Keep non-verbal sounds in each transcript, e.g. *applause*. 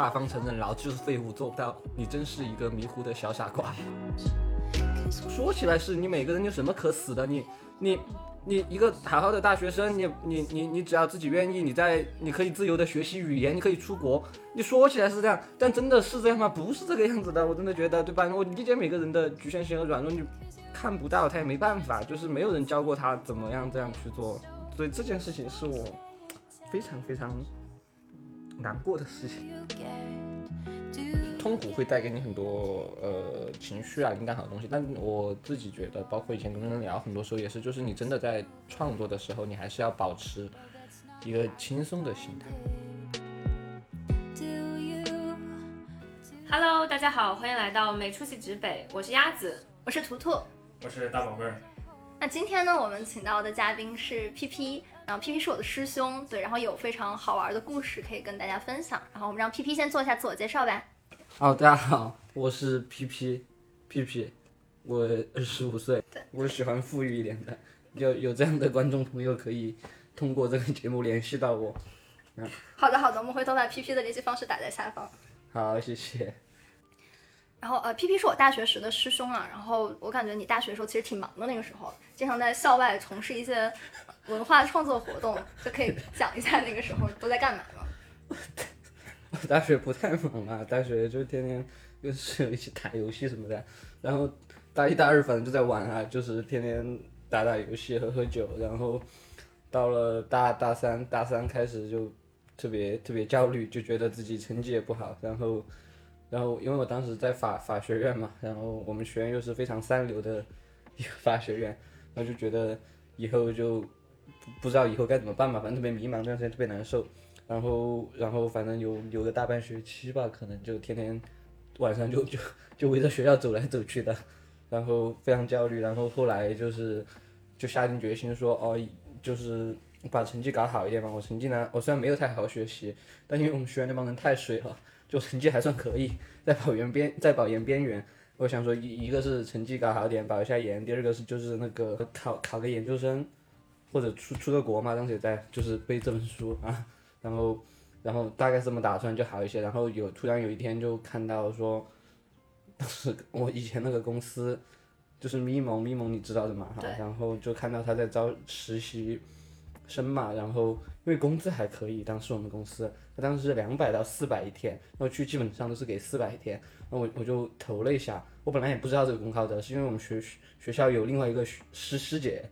大方承认老子就是废物，做不到，你真是一个迷糊的小傻瓜。说起来是你每个人有什么可死的？你你你一个好好的大学生，你你你你只要自己愿意，你在你可以自由的学习语言，你可以出国。你说起来是这样，但真的是这样吗？不是这个样子的，我真的觉得，对吧？我理解每个人的局限性和软弱，你看不到他也没办法，就是没有人教过他怎么样这样去做，所以这件事情是我非常非常难过的事情。痛苦会带给你很多呃情绪啊、灵感好的东西，但我自己觉得，包括以前跟人聊，很多时候也是，就是你真的在创作的时候，你还是要保持一个轻松的心态。Hello，大家好，欢迎来到没出息指北，我是鸭子。我是图图。我是大宝贝儿，那今天呢，我们请到的嘉宾是 P P，然后 P P 是我的师兄，对，然后有非常好玩的故事可以跟大家分享。然后我们让 P P 先做一下自我介绍吧。哦，大家好，我是 P P P P，我二十五岁，我喜欢富裕一点的，有有这样的观众朋友可以通过这个节目联系到我。嗯好的，好的，我们回头把 P P 的联系方式打在下方。好，谢谢。然后呃，P P 是我大学时的师兄啊，然后我感觉你大学的时候其实挺忙的，那个时候经常在校外从事一些文化创作活动，就可以讲一下那个时候都在干嘛吗？*laughs* 我大学不太忙啊，大学就天天跟室友一起打游戏什么的，然后大一、大二反正就在玩啊，就是天天打打游戏、喝喝酒，然后到了大大三，大三开始就特别特别焦虑，就觉得自己成绩也不好，然后然后因为我当时在法法学院嘛，然后我们学院又是非常三流的一个法学院，然后就觉得以后就不知道以后该怎么办嘛，反正特别迷茫，这段时间特别难受。然后，然后反正有有个大半学期吧，可能就天天晚上就就 *laughs* 就围着学校走来走去的，然后非常焦虑。然后后来就是就下定决心说，哦，就是把成绩搞好一点嘛。我成绩呢，我虽然没有太好好学习，但因为我们学院那帮人太水了，就成绩还算可以，在保研边在保研边缘。我想说一一个是成绩搞好点，保一下研；第二个是就是那个考考个研究生，或者出出个国嘛，当时也在就是背这本书啊。然后，然后大概这么打算就好一些。然后有突然有一天就看到说，当时我以前那个公司就是咪蒙咪蒙，你知道的嘛哈。对然后就看到他在招实习生嘛，然后因为工资还可以，当时我们公司他当时是两百到四百一天，然后去基本上都是给四百一天。然后我我就投了一下，我本来也不知道这个公号的，是因为我们学学校有另外一个师师姐，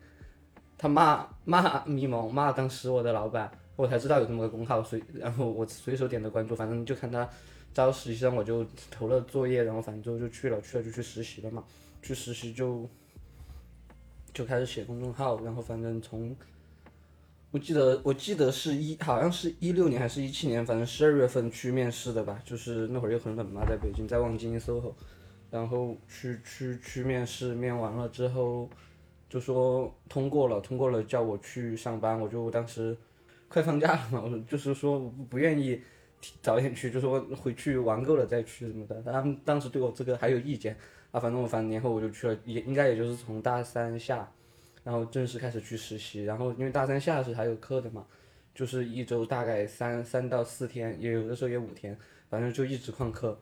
他骂骂咪蒙骂当时我的老板。我才知道有这么个公号，所以然后我随手点的关注，反正就看他招实习生，我就投了作业，然后反正就就去了，去了就去实习了嘛，去实习就就开始写公众号，然后反正从我记得我记得是一好像是一六年还是一七年，反正十二月份去面试的吧，就是那会儿又很冷嘛，在北京，在望京 SOHO，然后去去去面试，面完了之后就说通过了，通过了叫我去上班，我就当时。快放假了嘛，我就是说不愿意早点去，就说回去玩够了再去什么的。他们当时对我这个还有意见啊，反正我反正年后我就去了，也应该也就是从大三下，然后正式开始去实习。然后因为大三下是还有课的嘛，就是一周大概三三到四天，也有的时候也五天，反正就一直旷课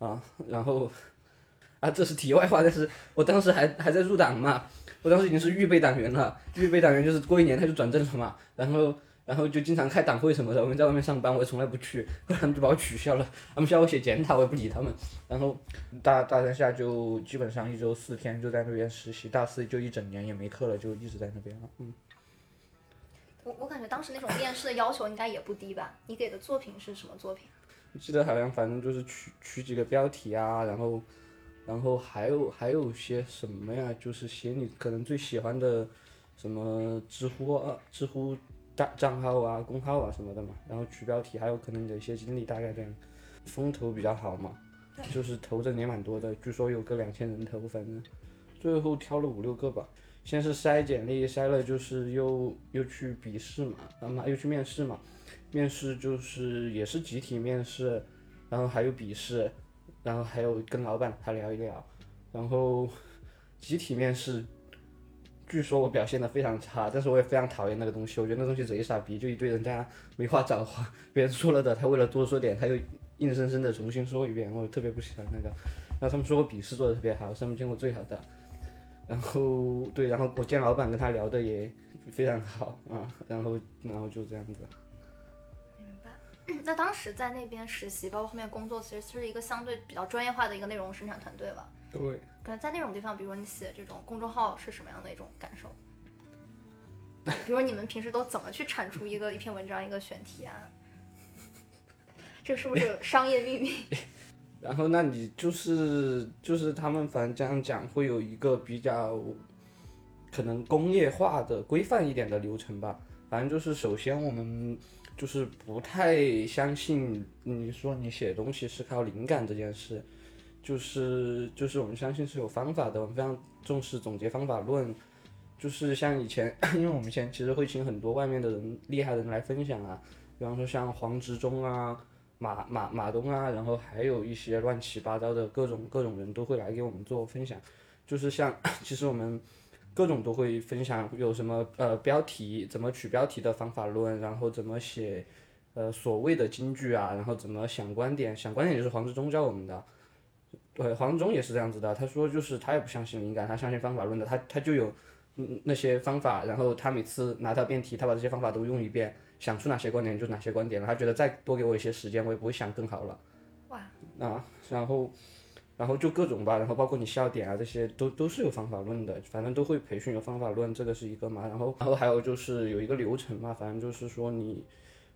啊。然后 *laughs* 啊，这是题外话，但是我当时还还在入党嘛，我当时已经是预备党员了，预备党员就是过一年他就转正了嘛，然后。然后就经常开党会什么的，我们在外面上班，我也从来不去，后来他们就把我取消了。他们需要我写检讨，我也不理他们。然后大大三下就基本上一周四天就在那边实习，大四就一整年也没课了，就一直在那边了。嗯，我我感觉当时那种面试的要求应该也不低吧？你给的作品是什么作品？我记得好像反正就是取取几个标题啊，然后然后还有还有些什么呀，就是写你可能最喜欢的什么知乎啊，知乎。账账号啊、公号啊什么的嘛，然后取标题，还有可能你的一些经历，大概这样，风投比较好嘛，就是投的也蛮多的，据说有个两千人投，反正最后挑了五六个吧。先是筛简历，筛了就是又又去笔试嘛，然后又去面试嘛，面试就是也是集体面试，然后还有笔试，然后还有跟老板他聊一聊，然后集体面试。据说我表现的非常差，但是我也非常讨厌那个东西。我觉得那东西贼傻逼，就一堆人在那没话找话，别人说了的，他为了多说点，他又硬生生的重新说一遍，我特别不喜欢那个。然后他们说我笔试做的特别好，是他们见过最好的。然后对，然后我见老板跟他聊的也非常好啊，然后然后就这样子。*clears throat* 那当时在那边实习，包括后面工作，其实是一个相对比较专业化的一个内容生产团队吧？对。可能在那种地方，比如说你写这种公众号是什么样的一种感受？*laughs* 比如说你们平时都怎么去产出一个一篇文章一个选题啊？这是不是商业秘密？*laughs* 然后那你就是就是他们反正这样讲会有一个比较可能工业化的规范一点的流程吧。反正就是首先我们就是不太相信你说你写东西是靠灵感这件事，就是就是我们相信是有方法的，我们非常重视总结方法论。就是像以前，*coughs* 因为我们以前其实会请很多外面的人厉害的人来分享啊，比方说像黄执中啊。马马马东啊，然后还有一些乱七八糟的各种各种人都会来给我们做分享，就是像 *coughs* 其实我们各种都会分享，有什么呃标题怎么取标题的方法论，然后怎么写呃所谓的金句啊，然后怎么想观点，想观点就是黄志忠教我们的，对黄志忠也是这样子的，他说就是他也不相信灵感，他相信方法论的，他他就有嗯那些方法，然后他每次拿到辩题，他把这些方法都用一遍。想出哪些观点就哪些观点了，他觉得再多给我一些时间，我也不会想更好了。哇！啊，然后，然后就各种吧，然后包括你笑点啊这些都都是有方法论的，反正都会培训有方法论，这个是一个嘛。然后，然后还有就是有一个流程嘛，反正就是说你，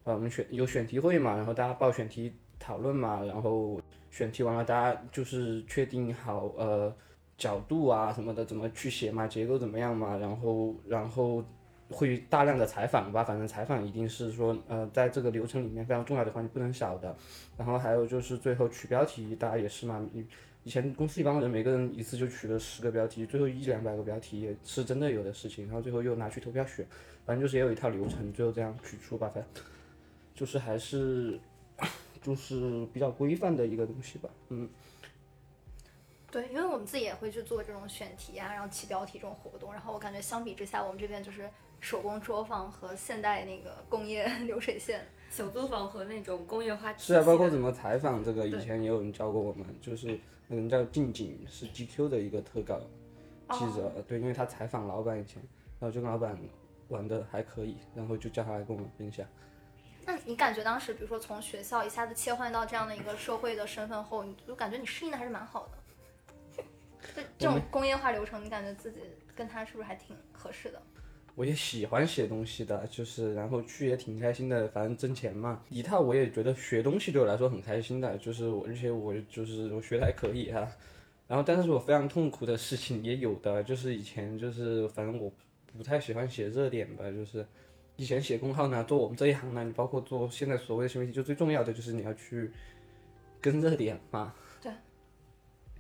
呃，我们选有选题会嘛，然后大家报选题讨论嘛，然后选题完了大家就是确定好呃角度啊什么的怎么去写嘛，结构怎么样嘛，然后然后。会大量的采访吧，反正采访一定是说，呃，在这个流程里面非常重要的环节，不能少的。然后还有就是最后取标题，大家也是嘛，以前公司一帮人每个人一次就取了十个标题，最后一两百个标题也是真的有的事情。然后最后又拿去投票选，反正就是也有一套流程，最后这样取出吧，反正就是还是就是比较规范的一个东西吧，嗯。对，因为我们自己也会去做这种选题啊，然后起标题这种活动，然后我感觉相比之下，我们这边就是。手工作坊和现代那个工业 *laughs* 流水线，小作坊和那种工业化。是啊，包括怎么采访这个，以前也有人教过我们，就是那个人叫静静，是 GQ 的一个特稿记者，对，因为他采访老板以前，然后就跟老板玩的还可以，然后就叫他来跟我们分享。那你感觉当时，比如说从学校一下子切换到这样的一个社会的身份后，你就感觉你适应的还是蛮好的？*laughs* 这这种工业化流程，你感觉自己跟他是不是还挺合适的？我也喜欢写东西的，就是然后去也挺开心的，反正挣钱嘛。一套我也觉得学东西对我来说很开心的，就是我而且我就是我学的还可以哈。然后但是我非常痛苦的事情也有的，就是以前就是反正我不太喜欢写热点吧，就是以前写公号呢，做我们这一行呢，你包括做现在所谓的新媒体，就最重要的就是你要去跟热点嘛。对。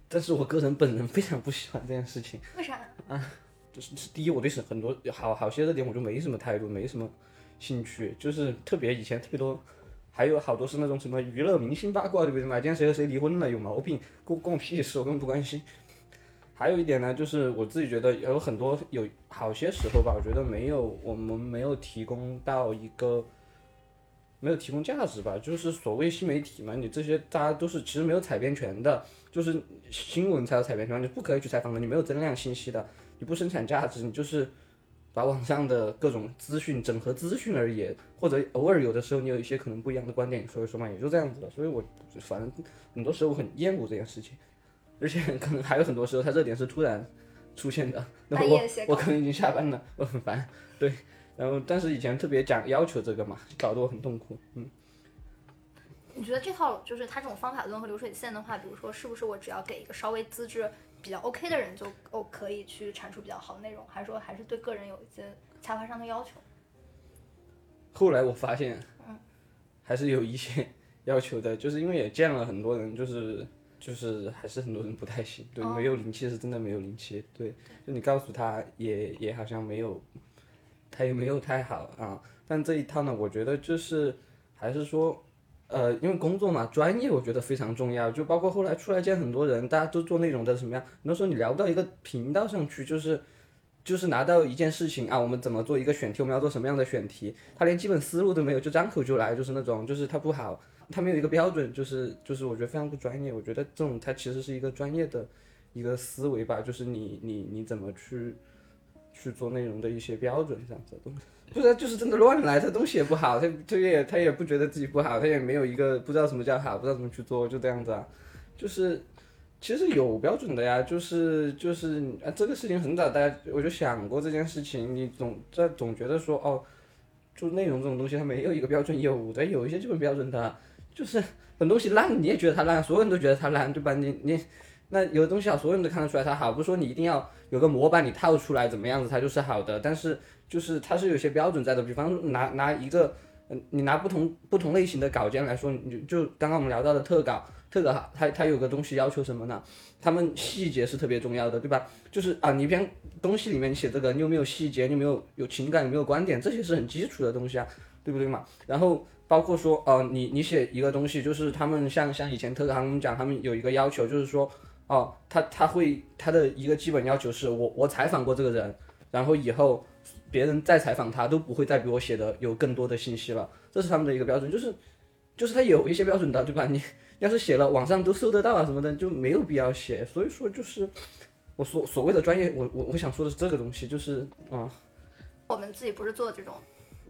但是我个人本人非常不喜欢这件事情。为啥？啊。就是第一，我对是很多好好些热点我就没什么态度，没什么兴趣。就是特别以前特别多，还有好多是那种什么娱乐明星八卦，对不对嘛？今天谁和谁离婚了，有毛病，关关我屁事，我根本不关心。还有一点呢，就是我自己觉得有很多有好些时候吧，我觉得没有我们没有提供到一个没有提供价值吧。就是所谓新媒体嘛，你这些大家都是其实没有采编权的，就是新闻才有采编权，你不可以去采访的，你没有增量信息的。你不生产价值，你就是把网上的各种资讯整合资讯而已，或者偶尔有的时候你有一些可能不一样的观点，你说一说嘛，也就这样子了。所以我反正很多时候我很厌恶这件事情，而且可能还有很多时候它热点是突然出现的，那我我可能已经下班了，我很烦。对，然后但是以前特别讲要求这个嘛，搞得我很痛苦。嗯，你觉得这套就是它这种方法论和流水线的话，比如说是不是我只要给一个稍微资质？比较 OK 的人就哦可以去产出比较好的内容，还是说还是对个人有一些才华上的要求？后来我发现，嗯，还是有一些 *laughs* 要求的，就是因为也见了很多人，就是就是还是很多人不太行，对，没有灵气是真的没有灵气，对，就你告诉他也也好像没有，他也没有太好啊，但这一套呢，我觉得就是还是说。呃，因为工作嘛，专业我觉得非常重要，就包括后来出来见很多人，大家都做内容的什么样，很多时候你聊不到一个频道上去，就是就是拿到一件事情啊，我们怎么做一个选题，我们要做什么样的选题，他连基本思路都没有，就张口就来，就是那种，就是他不好，他没有一个标准，就是就是我觉得非常不专业。我觉得这种他其实是一个专业的一个思维吧，就是你你你怎么去去做内容的一些标准这样子的东西。不是，就是真的乱来，他东西也不好，他他也他也不觉得自己不好，他也没有一个不知道什么叫好，不知道怎么去做，就这样子啊，就是。其实有标准的呀，就是就是啊，这个事情很早大家我就想过这件事情，你总在总觉得说哦，就内容这种东西它没有一个标准，有的有一些基本标准的，就是很东西烂你也觉得它烂，所有人都觉得它烂，对吧？你你那有的东西好，所有人都看得出来它好，不是说你一定要有个模板你套出来怎么样子它就是好的，但是就是它是有些标准在的，比方拿拿一个嗯，你拿不同不同类型的稿件来说，你就刚刚我们聊到的特稿。特稿它它有个东西要求什么呢？他们细节是特别重要的，对吧？就是啊，你一篇东西里面写这个，你有没有细节？你有没有有情感？有没有观点？这些是很基础的东西啊，对不对嘛？然后包括说，哦，你你写一个东西，就是他们像像以前特稿他们讲，他们有一个要求，就是说，哦，他他会他的一个基本要求是我我采访过这个人，然后以后别人再采访他都不会再比我写的有更多的信息了，这是他们的一个标准，就是就是他有一些标准的，对吧？你。要是写了网上都搜得到啊什么的，就没有必要写。所以说就是我所所谓的专业，我我我想说的是这个东西，就是啊，我们自己不是做这种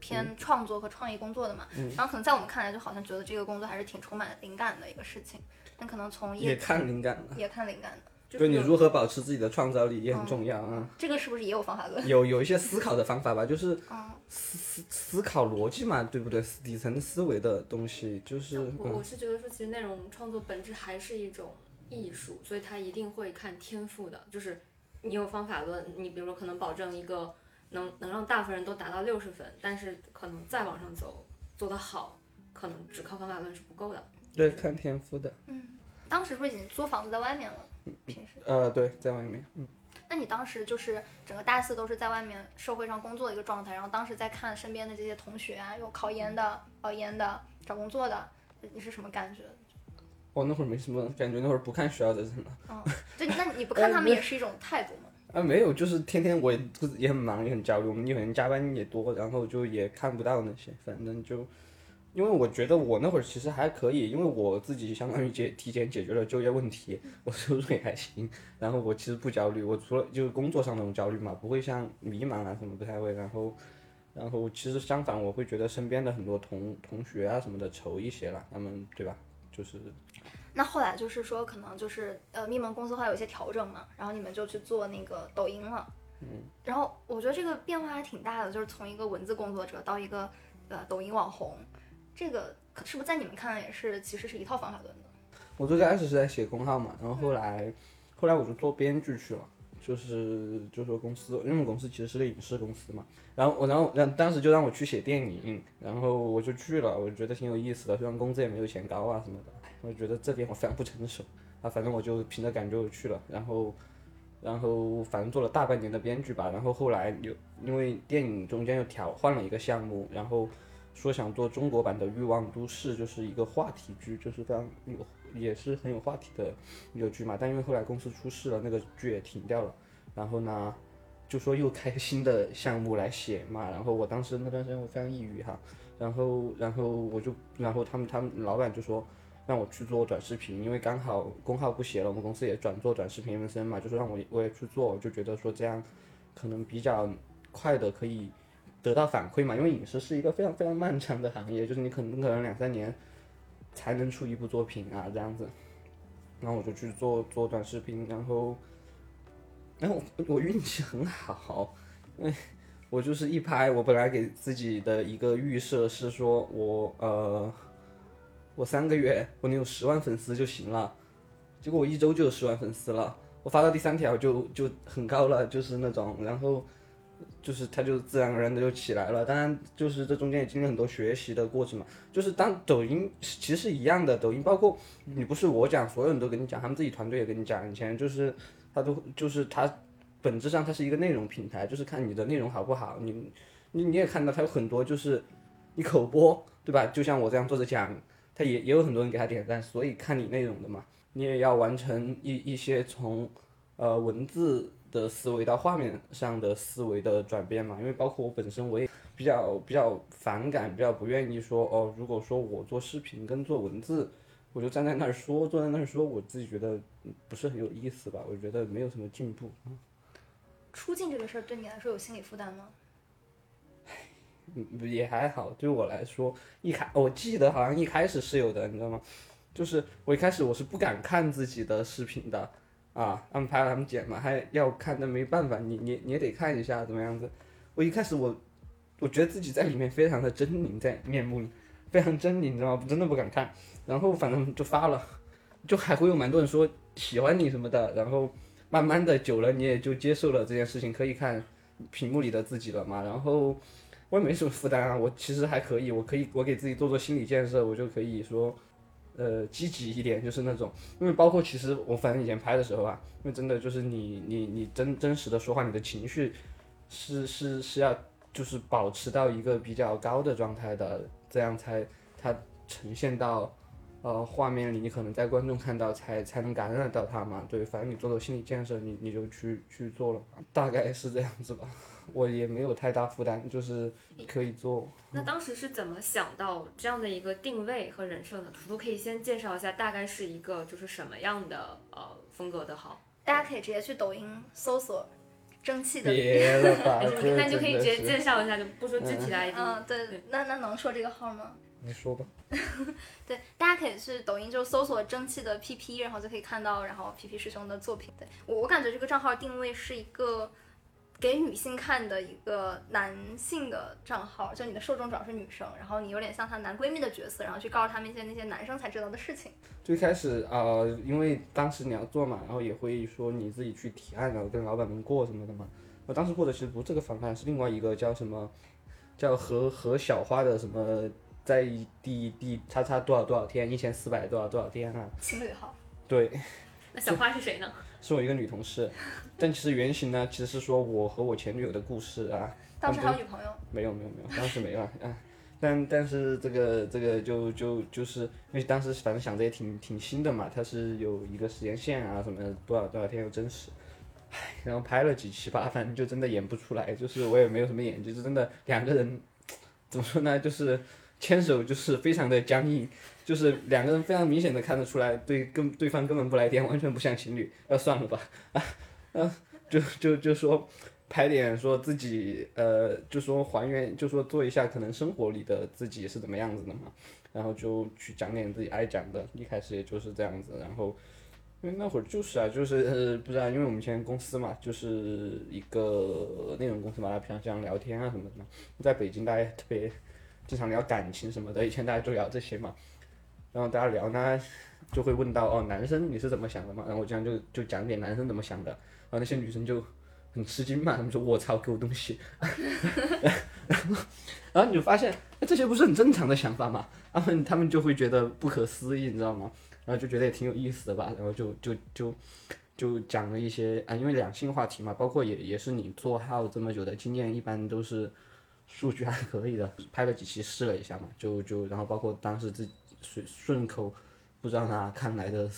偏创作和创意工作的嘛，然后可能在我们看来，就好像觉得这个工作还是挺充满灵感的一个事情。那可能从也看灵感的，也看灵感的。对你如何保持自己的创造力也很重要啊。这个是不是也有方法论？*laughs* 有有一些思考的方法吧，就是思思思考逻辑嘛，对不对？底层思维的东西就是。我我是觉得说，其实内容创作本质还是一种艺术，所以它一定会看天赋的。就是你有方法论，你比如说可能保证一个能能让大部分人都达到六十分，但是可能再往上走做得好，可能只靠方法论是不够的。对，看天赋的。嗯，当时不是已经租房子在外面了？平时呃对，在外面，嗯，那你当时就是整个大四都是在外面社会上工作的一个状态，然后当时在看身边的这些同学啊，有考研的、保研的、找工作的，你是什么感觉？我那会儿没什么感觉，那会儿不看学校的人了。嗯，对，那你不 *laughs* 看他们也是一种态度吗？啊，没有，就是天天我也也很忙，也很焦虑，我们有人加班也多，然后就也看不到那些，反正就。因为我觉得我那会儿其实还可以，因为我自己相当于解提前解决了就业问题，*laughs* 我收入也还行，然后我其实不焦虑，我除了就是工作上那种焦虑嘛，不会像迷茫啊什么不太会，然后，然后其实相反我会觉得身边的很多同同学啊什么的愁一些了，他们对吧？就是，那后来就是说可能就是呃密蒙公司会有一些调整嘛，然后你们就去做那个抖音了，嗯，然后我觉得这个变化还挺大的，就是从一个文字工作者到一个呃抖音网红。这个是不是在你们看来也是其实是一套方法论的？我最开始是在写公号嘛，然后后来，后来我就做编剧去了，就是就说公司，因为我们公司其实是个影视公司嘛，然后我然后让当时就让我去写电影，然后我就去了，我觉得挺有意思的，虽然工资也没有钱高啊什么的，我觉得这边我非常不成熟啊，反正我就凭着感觉我去了，然后，然后反正做了大半年的编剧吧，然后后来又因为电影中间又调换了一个项目，然后。说想做中国版的《欲望都市》，就是一个话题剧，就是非常有，也是很有话题的一个剧嘛。但因为后来公司出事了，那个剧也停掉了。然后呢，就说又开新的项目来写嘛。然后我当时那段时间我非常抑郁哈。然后，然后我就，然后他们他们老板就说让我去做短视频，因为刚好公号不写了，我们公司也转做短视频 MCN 嘛，就说让我我也去做，就觉得说这样可能比较快的可以。得到反馈嘛，因为影视是一个非常非常漫长的行业，就是你可能可能两三年才能出一部作品啊这样子。然后我就去做做短视频，然后，然后我我运气很好，因为我就是一拍，我本来给自己的一个预设是说我呃我三个月我能有十万粉丝就行了，结果我一周就有十万粉丝了，我发到第三条就就很高了，就是那种，然后。就是它就自然而然的就起来了，当然就是这中间也经历很多学习的过程嘛。就是当抖音其实是一样的，抖音包括你不是我讲，所有人都跟你讲，他们自己团队也跟你讲，以前就是他都就是它本质上它是一个内容平台，就是看你的内容好不好。你你你也看到它有很多就是你口播对吧？就像我这样坐着讲，他也也有很多人给他点赞，所以看你内容的嘛。你也要完成一一些从呃文字。的思维到画面上的思维的转变嘛，因为包括我本身我也比较比较反感，比较不愿意说哦，如果说我做视频跟做文字，我就站在那儿说，坐在那儿说，我自己觉得嗯不是很有意思吧，我觉得没有什么进步。出镜这个事儿对你来说有心理负担吗？嗯，也还好，对我来说，一开我记得好像一开始是有的，你知道吗？就是我一开始我是不敢看自己的视频的，啊，他们拍他们剪嘛，还要看，那没办法，你你你也得看一下怎么样子。我一开始我我觉得自己在里面非常的狰狞，在面目非常狰狞，你知道吗？真的不敢看。然后反正就发了，就还会有蛮多人说喜欢你什么的，然后慢慢的久了你也就接受了这件事情，可以看屏幕里的自己了嘛，然后。我也没什么负担啊，我其实还可以，我可以我给自己做做心理建设，我就可以说，呃，积极一点，就是那种，因为包括其实我反正以前拍的时候啊，因为真的就是你你你真真实的说话，你的情绪是是是要就是保持到一个比较高的状态的，这样才它呈现到呃画面里，你可能在观众看到才才能感染到他嘛，对，反正你做做心理建设，你你就去去做了，大概是这样子吧。我也没有太大负担，就是可以做。那当时是怎么想到这样的一个定位和人设呢？图图可以先介绍一下，大概是一个就是什么样的呃风格的号？大家可以直接去抖音搜索“蒸汽的别了吧，*laughs* 那你就可以直接介绍一下，就不说具体的 ID。嗯，对，那那能说这个号吗？你说吧。*laughs* 对，大家可以去抖音就搜索“蒸汽的 PP”，然后就可以看到，然后 PP 师兄的作品。对我，我感觉这个账号定位是一个给女性看的一个男性的账号，就你的受众主要是女生，然后你有点像她男闺蜜的角色，然后去告诉他们一些那些男生才知道的事情。最开始啊、呃因为当时你要做嘛，然后也会说你自己去提案，然后跟老板们过什么的嘛。我当时过的其实不是这个方案，是另外一个叫什么，叫和和小花的什么，在第第叉叉多少多少天，一千四百多少多少天啊？情侣号，对，那小花是谁呢？是我一个女同事，但其实原型呢，其实是说我和我前女友的故事啊。当时还有女朋友，没有没有没有，当时没有啊。啊但但是这个这个就就就是因为当时反正想着也挺挺新的嘛，它是有一个时间线啊什么的，多少多少天又真实，唉，然后拍了几期吧，反正就真的演不出来，就是我也没有什么演技，就真的两个人怎么说呢，就是牵手就是非常的僵硬，就是两个人非常明显的看得出来，对跟对方根本不来电，完全不像情侣，要算了吧，啊，*laughs* 啊，就就就说。拍点说自己呃，就说还原，就说做一下可能生活里的自己是怎么样子的嘛，然后就去讲点自己爱讲的，一开始也就是这样子，然后因为那会儿就是啊，就是、呃、不知道，因为我们以前公司嘛，就是一个内容公司嘛，大家平常这样聊天啊什么的嘛，在北京大家特别经常聊感情什么的，以前大家就聊这些嘛，然后大家聊呢就会问到哦，男生你是怎么想的嘛，然后我这样就就讲点男生怎么想的，然后那些女生就。很吃惊嘛，他们说我操，给我东西，*laughs* 然后你就发现，哎，这些不是很正常的想法嘛？他们他们就会觉得不可思议，你知道吗？然后就觉得也挺有意思的吧，然后就就就就讲了一些啊，因为两性话题嘛，包括也也是你做号这么久的经验，一般都是数据还可以的，拍了几期试了一下嘛，就就然后包括当时自己顺顺口不知道哪看来的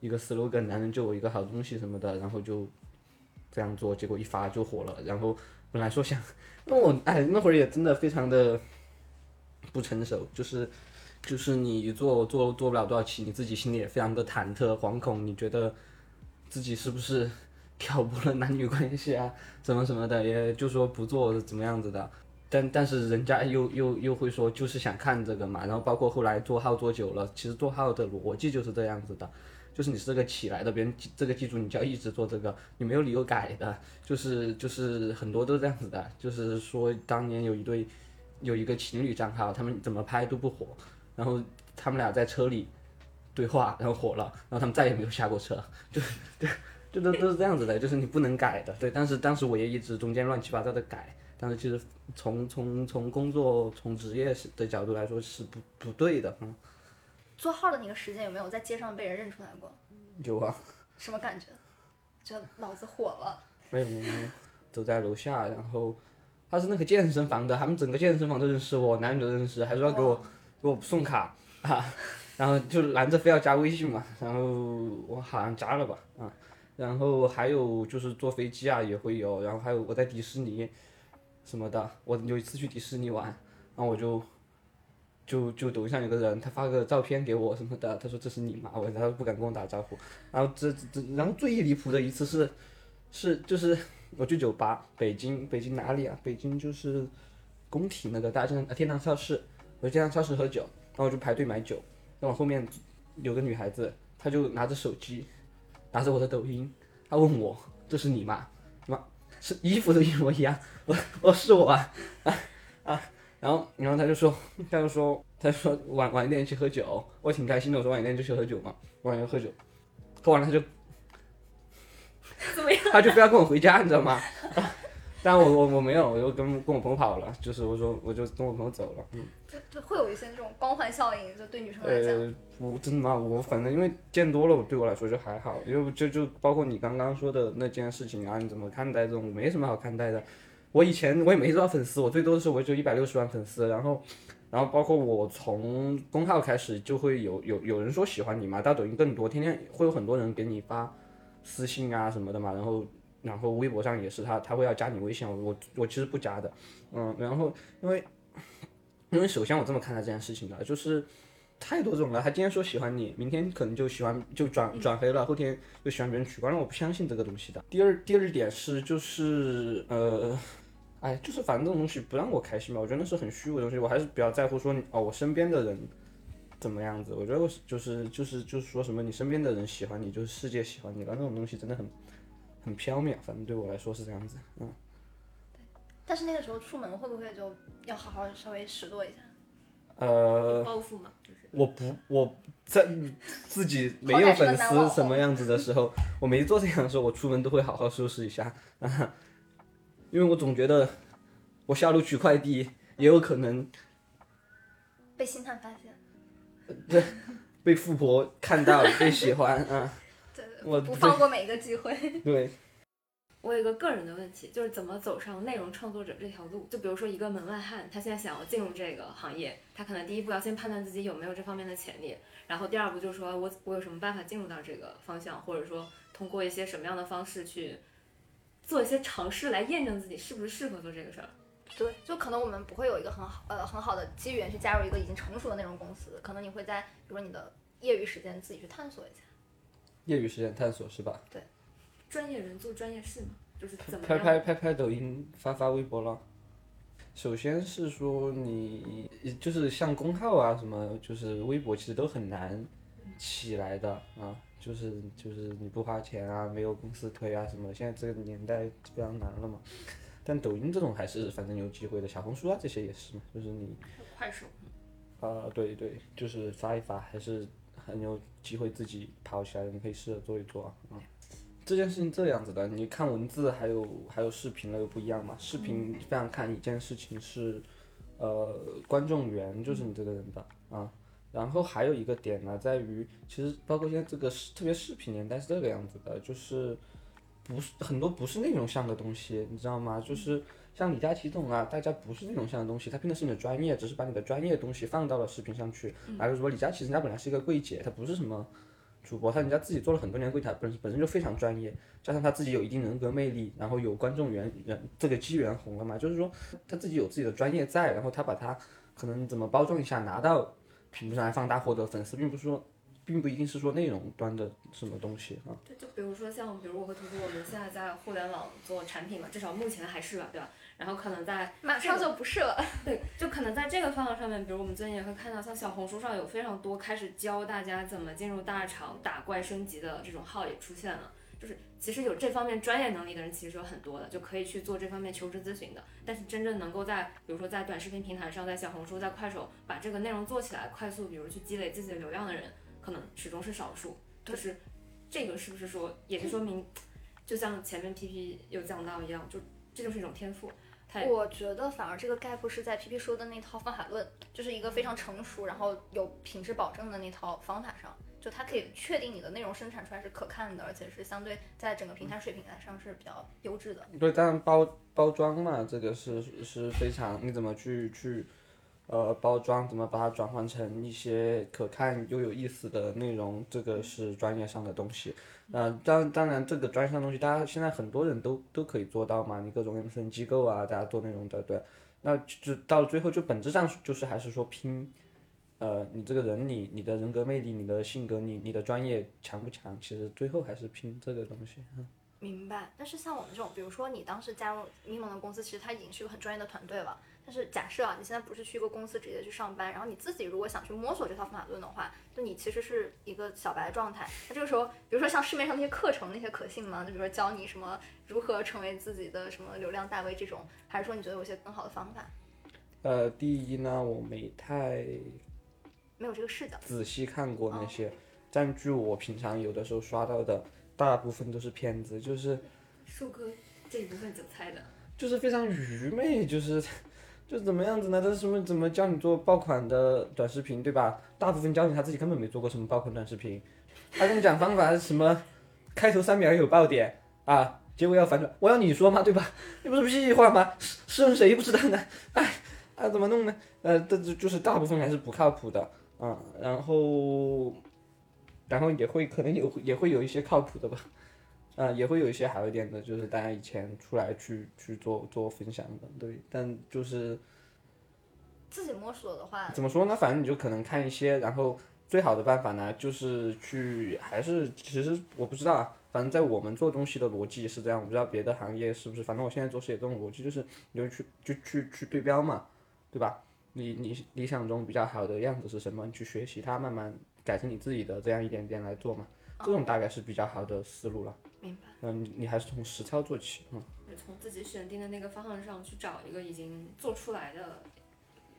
一个 slogan，男人就有一个好东西什么的，然后就。这样做，结果一发就火了。然后本来说想，那我哎那会儿也真的非常的不成熟，就是就是你做做做不了多少期，你自己心里也非常的忐忑惶恐，你觉得自己是不是挑拨了男女关系啊，什么什么的，也就说不做怎么样子的。但但是人家又又又会说就是想看这个嘛，然后包括后来做号做久了，其实做号的逻辑就是这样子的。就是你是这个起来的，别人这个记住，你就要一直做这个，你没有理由改的。就是就是很多都是这样子的，就是说当年有一对有一个情侣账号，他们怎么拍都不火，然后他们俩在车里对话，然后火了，然后他们再也没有下过车，就就就都都是这样子的，就是你不能改的。对，但是当时我也一直中间乱七八糟的改，但是其实从从从工作从职业的角度来说是不不对的，嗯，做号的那个时间有没有在街上被人认出来过？有啊。什么感觉？觉得老子火了。没有没有没有，走在楼下，然后他是那个健身房的，他们整个健身房都认识我，男女都认识，还说要给我给我送卡啊，然后就拦着非要加微信嘛，然后我好像加了吧啊，然后还有就是坐飞机啊也会有，然后还有我在迪士尼什么的，我有一次去迪士尼玩，然后我就就就抖音上有个人，他发个照片给我什么的，他说这是你吗？我他不敢跟我打招呼，然后这这然后最离谱的一次是是就是我去酒吧，北京北京哪里啊？北京就是工体那个大正呃天堂超市，我去天堂超市喝酒，然后我就排队买酒，然后后面有个女孩子，她就拿着手机，拿着我的抖音，她问我这是你吗？妈，是衣服都一模一样，我我是我啊啊啊，然后然后他就说，他就说她说晚晚一点去喝酒，我挺开心的，我说晚一点就去喝酒嘛，晚一点喝酒，喝完了他就怎么样？他就非要跟我回家，你知道吗？但我我我没有，我就跟跟我朋友跑了，就是我说我就跟我朋友走了。嗯，就会有一些这种光环效应，就对女生来讲，呃，我真的吗？我反正因为见多了，对我来说就还好，因为就就包括你刚刚说的那件事情啊，你怎么看待这种？没什么好看待的。我以前我也没多少粉丝，我最多的时候我就一百六十万粉丝，然后然后包括我从公号开始就会有有有人说喜欢你嘛，到抖音更多，天天会有很多人给你发私信啊什么的嘛，然后然后微博上也是他他会要加你微信，我我其实不加的，嗯，然后因为因为首先我这么看待这件事情的，就是太多种了，他今天说喜欢你，明天可能就喜欢就转转黑了，后天又喜欢别人取关了，我不相信这个东西的。第二第二点是就是呃。哎，就是反正这种东西不让我开心吧，我觉得那是很虚伪的东西，我还是比较在乎说哦，我身边的人怎么样子。我觉得我就是就是就是说什么你身边的人喜欢你，就是世界喜欢你了，那种东西真的很很缥缈。反正对我来说是这样子，嗯。但是那个时候出门会不会就要好好稍微拾掇一下？呃，包袱嘛，就是我不我在自己没有粉丝什么样子的时候，*laughs* 我没做这样的时候，我出门都会好好收拾一下，啊，因为我总觉得我下楼取快递也有可能被星探发现，对被富婆看到被喜欢啊。对，我不放过每一个机会。对，我有一个个人的问题，就是怎么走上内容创作者这条路？就比如说一个门外汉，他现在想要进入这个行业，他可能第一步要先判断自己有没有这方面的潜力，然后第二步就是说我我有什么办法进入到这个方向，或者说通过一些什么样的方式去做一些尝试来验证自己是不是适合做这个事儿。对，就可能我们不会有一个很好呃很好的机缘去加入一个已经成熟的内容公司，可能你会在比如说你的业余时间自己去探索一下。业余时间探索是吧？专业人做专业事嘛，就是怎么拍拍拍拍抖音，发发微博了。首先是说你就是像公号啊什么，就是微博其实都很难起来的啊，就是就是你不花钱啊，没有公司推啊什么的，现在这个年代非常难了嘛。但抖音这种还是反正有机会的，小红书啊这些也是嘛，就是你快手，啊，对对，就是发一发，还是很有机会自己跑起来的。你可以试着做一做啊。嗯，这件事情这样子的，你看文字还有还有视频那个不一样嘛。视频非常看一件事情是，呃，观众缘就是你这个人的啊。然后还有一个点呢，在于其实包括现在这个视特别视频年代是这个样子的，就是不是很多不是内容向的东西，你知道吗？就是像李佳琦这种啊，大家不是内容向的东西，他拼的是你的专业，只是把你的专业东西放到了视频上去。还有说李佳琦人家本来是一个柜姐，他不是什么主播，他人家自己做了很多年柜台，本本身就非常专业，加上他自己有一定人格魅力，然后有观众缘缘这个机缘红了嘛，就是说他自己有自己的专业在，然后他把它可能怎么包装一下，拿到屏幕上来放大，获得粉丝，并不是说。并不一定是说内容端的什么东西啊，对，就比如说像，比如我和图图，我们现在在互联网做产品嘛，至少目前还是吧，对吧？然后可能在马上就不是了。*laughs* 对，就可能在这个方向上面，比如我们最近也会看到，像小红书上有非常多开始教大家怎么进入大厂打怪升级的这种号也出现了。就是其实有这方面专业能力的人其实有很多的，就可以去做这方面求职咨询的。但是真正能够在比如说在短视频平台上，在小红书、在快手把这个内容做起来，快速比如去积累自己的流量的人，可能始终是少数。就是这个是不是说也是说明，就像前面 P P 有讲到一样，就这就是一种天赋。它我觉得反而这个 gap 是在皮皮说的那套方法论，就是一个非常成熟，然后有品质保证的那套方法上，就它可以确定你的内容生产出来是可看的，而且是相对在整个平台水平上是比较优质的。对，当然包包装嘛，这个是是非常，你怎么去去，呃包装，怎么把它转换成一些可看又有意思的内容，这个是专业上的东西。呃，当当然这个专业上的东西，大家现在很多人都都可以做到嘛，你各种 MCN 机构啊，大家做内容的，对。那就到最后就本质上就是还是说拼，呃，你这个人你你的人格魅力、你的性格、你你的专业强不强，其实最后还是拼这个东西。嗯明白。但是像我们这种，比如说你当时加入咪蒙的公司，其实它已经是一个很专业的团队了。但是假设啊，你现在不是去一个公司直接去上班，然后你自己如果想去摸索这套方法论的话，就你其实是一个小白状态。那这个时候，比如说像市面上那些课程，那些可信吗？就比如说教你什么如何成为自己的什么流量大 V 这种，还是说你觉得有些更好的方法？呃，第一呢，我没太没有这个视角。仔细看过那些占据我平常有的时候刷到的，大部分都是骗子，就是树哥这一部分怎么猜的？就是非常愚昧，就是就怎么样子呢？他什么怎么教你做爆款的短视频，对吧？大部分教你他自己根本没做过什么爆款短视频，他跟你讲方法什么，开头三秒有爆点啊，结尾要反转，我要你说嘛，对吧？你不是屁话吗？是是谁不知道呢？*laughs* 哎，啊怎么弄呢？呃，这这就是大部分还是不靠谱的啊，然后然后也会可能有也会有一些靠谱的吧。啊，也会有一些好一点的，就是大家以前出来去去做做分享的，对，但就是自己摸索的话，怎么说呢？反正你就可能看一些，然后最好的办法呢，就是去还是其实我不知道啊，反正在我们做东西的逻辑是这样，我不知道别的行业是不是，反正我现在做事也这种逻辑，就是你就去就去去对标嘛，对吧？你你理想中比较好的样子是什么？你去学习它，慢慢改成你自己的，这样一点点来做嘛，这种大概是比较好的思路了。嗯，你你还是从实操做起，嗯。从自己选定的那个方向上去找一个已经做出来的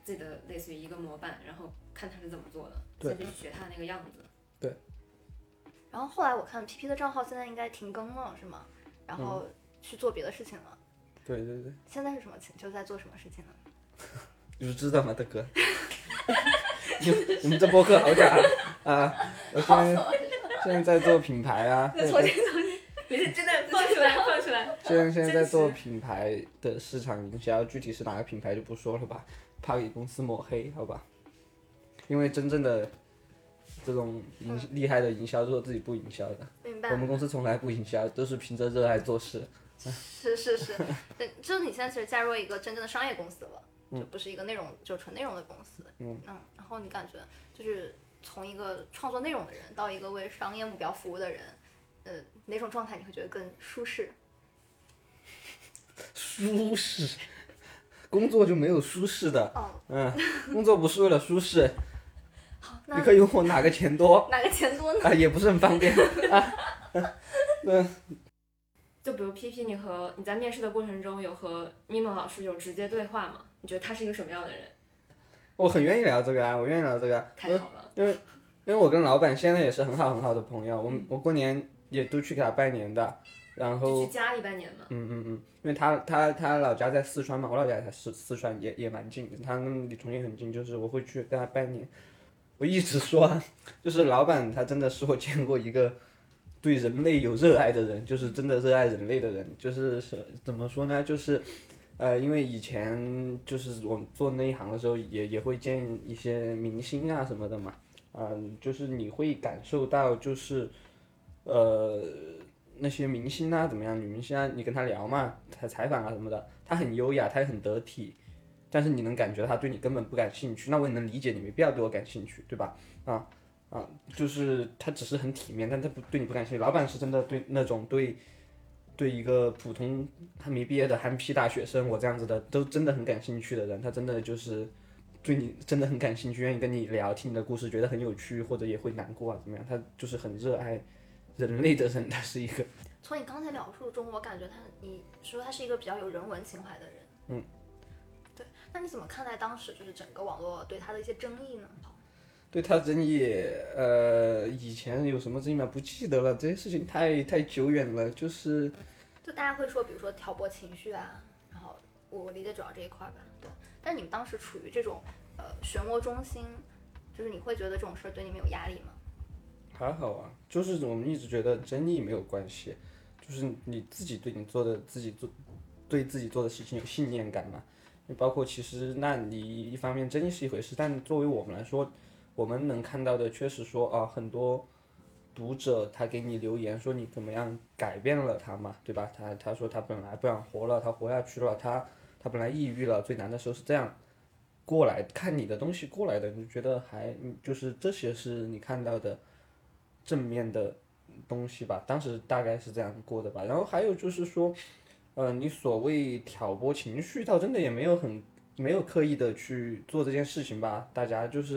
自己的类似于一个模板，然后看他是怎么做的，对去学他那个样子。对然后后来我看 PP 的账号现在应该停更了，是吗？然后去做别的事情了。对对对，现在是什么情？就在做什么事情呢？*laughs* 你不知道吗，大哥？*laughs* 你你们这播客好假啊！我现在现在在做品牌啊，*laughs* 那重新重新，没事，真的放出来放出来。*laughs* 现在现在在做品牌的市场营销，具体是哪个品牌就不说了吧，怕给公司抹黑，好吧？因为真正的这种营厉害的营销都是自己不营销的，明白我。们公司从来不营销，都是凭着热爱做事。是是是，对，*laughs* 就是你现在其实加入一个真正的商业公司了，就不是一个内容，就纯内容的公司。嗯然后你感觉就是从一个创作内容的人到一个为商业目标服务的人，呃，哪种状态你会觉得更舒适？*laughs* 舒适，工作就没有舒适的，哦，嗯，工作不是为了舒适，好，你那可以问我哪个钱多哪个钱多呢？啊，也不是很方便啊。嗯，就比如 PP，你和你在面试的过程中有和咪蒙老师有直接对话吗？你觉得他是一个什么样的人？我很愿意聊这个啊，我愿意聊这个啊，太好了，因为因为我跟老板现在也是很好很好的朋友，我我过年也都去给他拜年的，然后去家里拜年嘛。嗯嗯嗯，因为他他他老家在四川嘛，我老家也在四四川，也也蛮近，他们离重庆很近，就是我会去跟他拜年。我一直说啊，就是老板他真的是我见过一个对人类有热爱的人，就是真的热爱人类的人，就是是怎么说呢？就是呃，因为以前就是我做那一行的时候也，也会见一些明星啊什么的嘛，嗯、就是你会感受到就是呃。那些明星啊，怎么样？女明星啊，你跟他聊嘛，采采访啊什么的，他很优雅，他也很得体，但是你能感觉到他对你根本不感兴趣。那我也能理解你没必要对我感兴趣，对吧？啊啊，就是他只是很体面，但他不对你不感兴趣。老板是真的对那种对对一个普通还没毕业的憨批大学生，我这样子的都真的很感兴趣的人，他真的就是对你真的很感兴趣，愿意跟你聊，听你的故事，觉得很有趣，或者也会难过啊，怎么样？他就是很热爱人类的人，他是一个。*laughs* 从你刚才描述中，我感觉他，你说他是一个比较有人文情怀的人。嗯，对。那你怎么看待当时就是整个网络对他的一些争议呢？对他争议，呃，以前有什么争议吗？不记得了，这些事情太太久远了。就是就大家会说，比如说挑拨情绪啊，然后我我理解主要这一块吧。对。但你们当时处于这种呃漩涡中心，就是你会觉得这种事儿对你们有压力吗？还好啊，就是我们一直觉得争议没有关系，就是你自己对你做的自己做对自己做的事情有信念感嘛。包括其实那你一方面争议是一回事，但作为我们来说，我们能看到的确实说啊，很多读者他给你留言说你怎么样改变了他嘛，对吧？他他说他本来不想活了，他活下去了，他他本来抑郁了，最难的时候是这样过来看你的东西过来的，你就觉得还就是这些是你看到的正面的东西吧？当时大概是这样过的吧。然后还有就是说，呃，你所谓挑拨情绪，倒真的也没有很没有刻意的去做这件事情吧。大家就是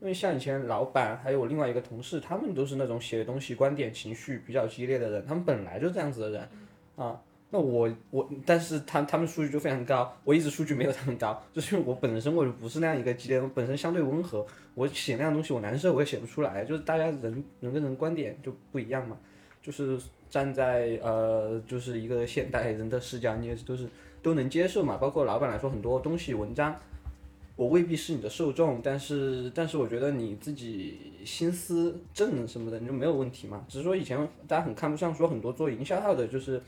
因为像以前老板还有我另外一个同事，他们都是那种写东西观点情绪比较激烈的人，他们本来就这样子的人啊。那我我，但是他他们数据就非常高，我一直数据没有他们高，就是因为我本身我就不是那样一个激烈，我本身相对温和，我写那样东西我难受，我也写不出来，就是大家人人跟人观点就不一样嘛，就是站在呃就是一个现代人的视角，你也都是都能接受嘛，包括老板来说，很多东西文章。我未必是你的受众，但是但是我觉得你自己心思正什么的，你就没有问题嘛。只是说以前大家很看不上，说很多做营销号的，就是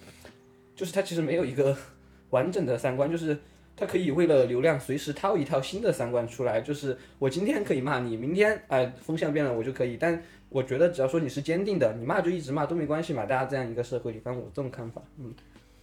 就是他其实没有一个 *laughs* 完整的三观，就是他可以为了流量随时套一套新的三观出来。就是我今天可以骂你，明天哎、风向变了我就可以。但我觉得只要说你是坚定的，你骂就一直骂都没关系嘛。大家这样一个社会里，反正我这种看法，嗯。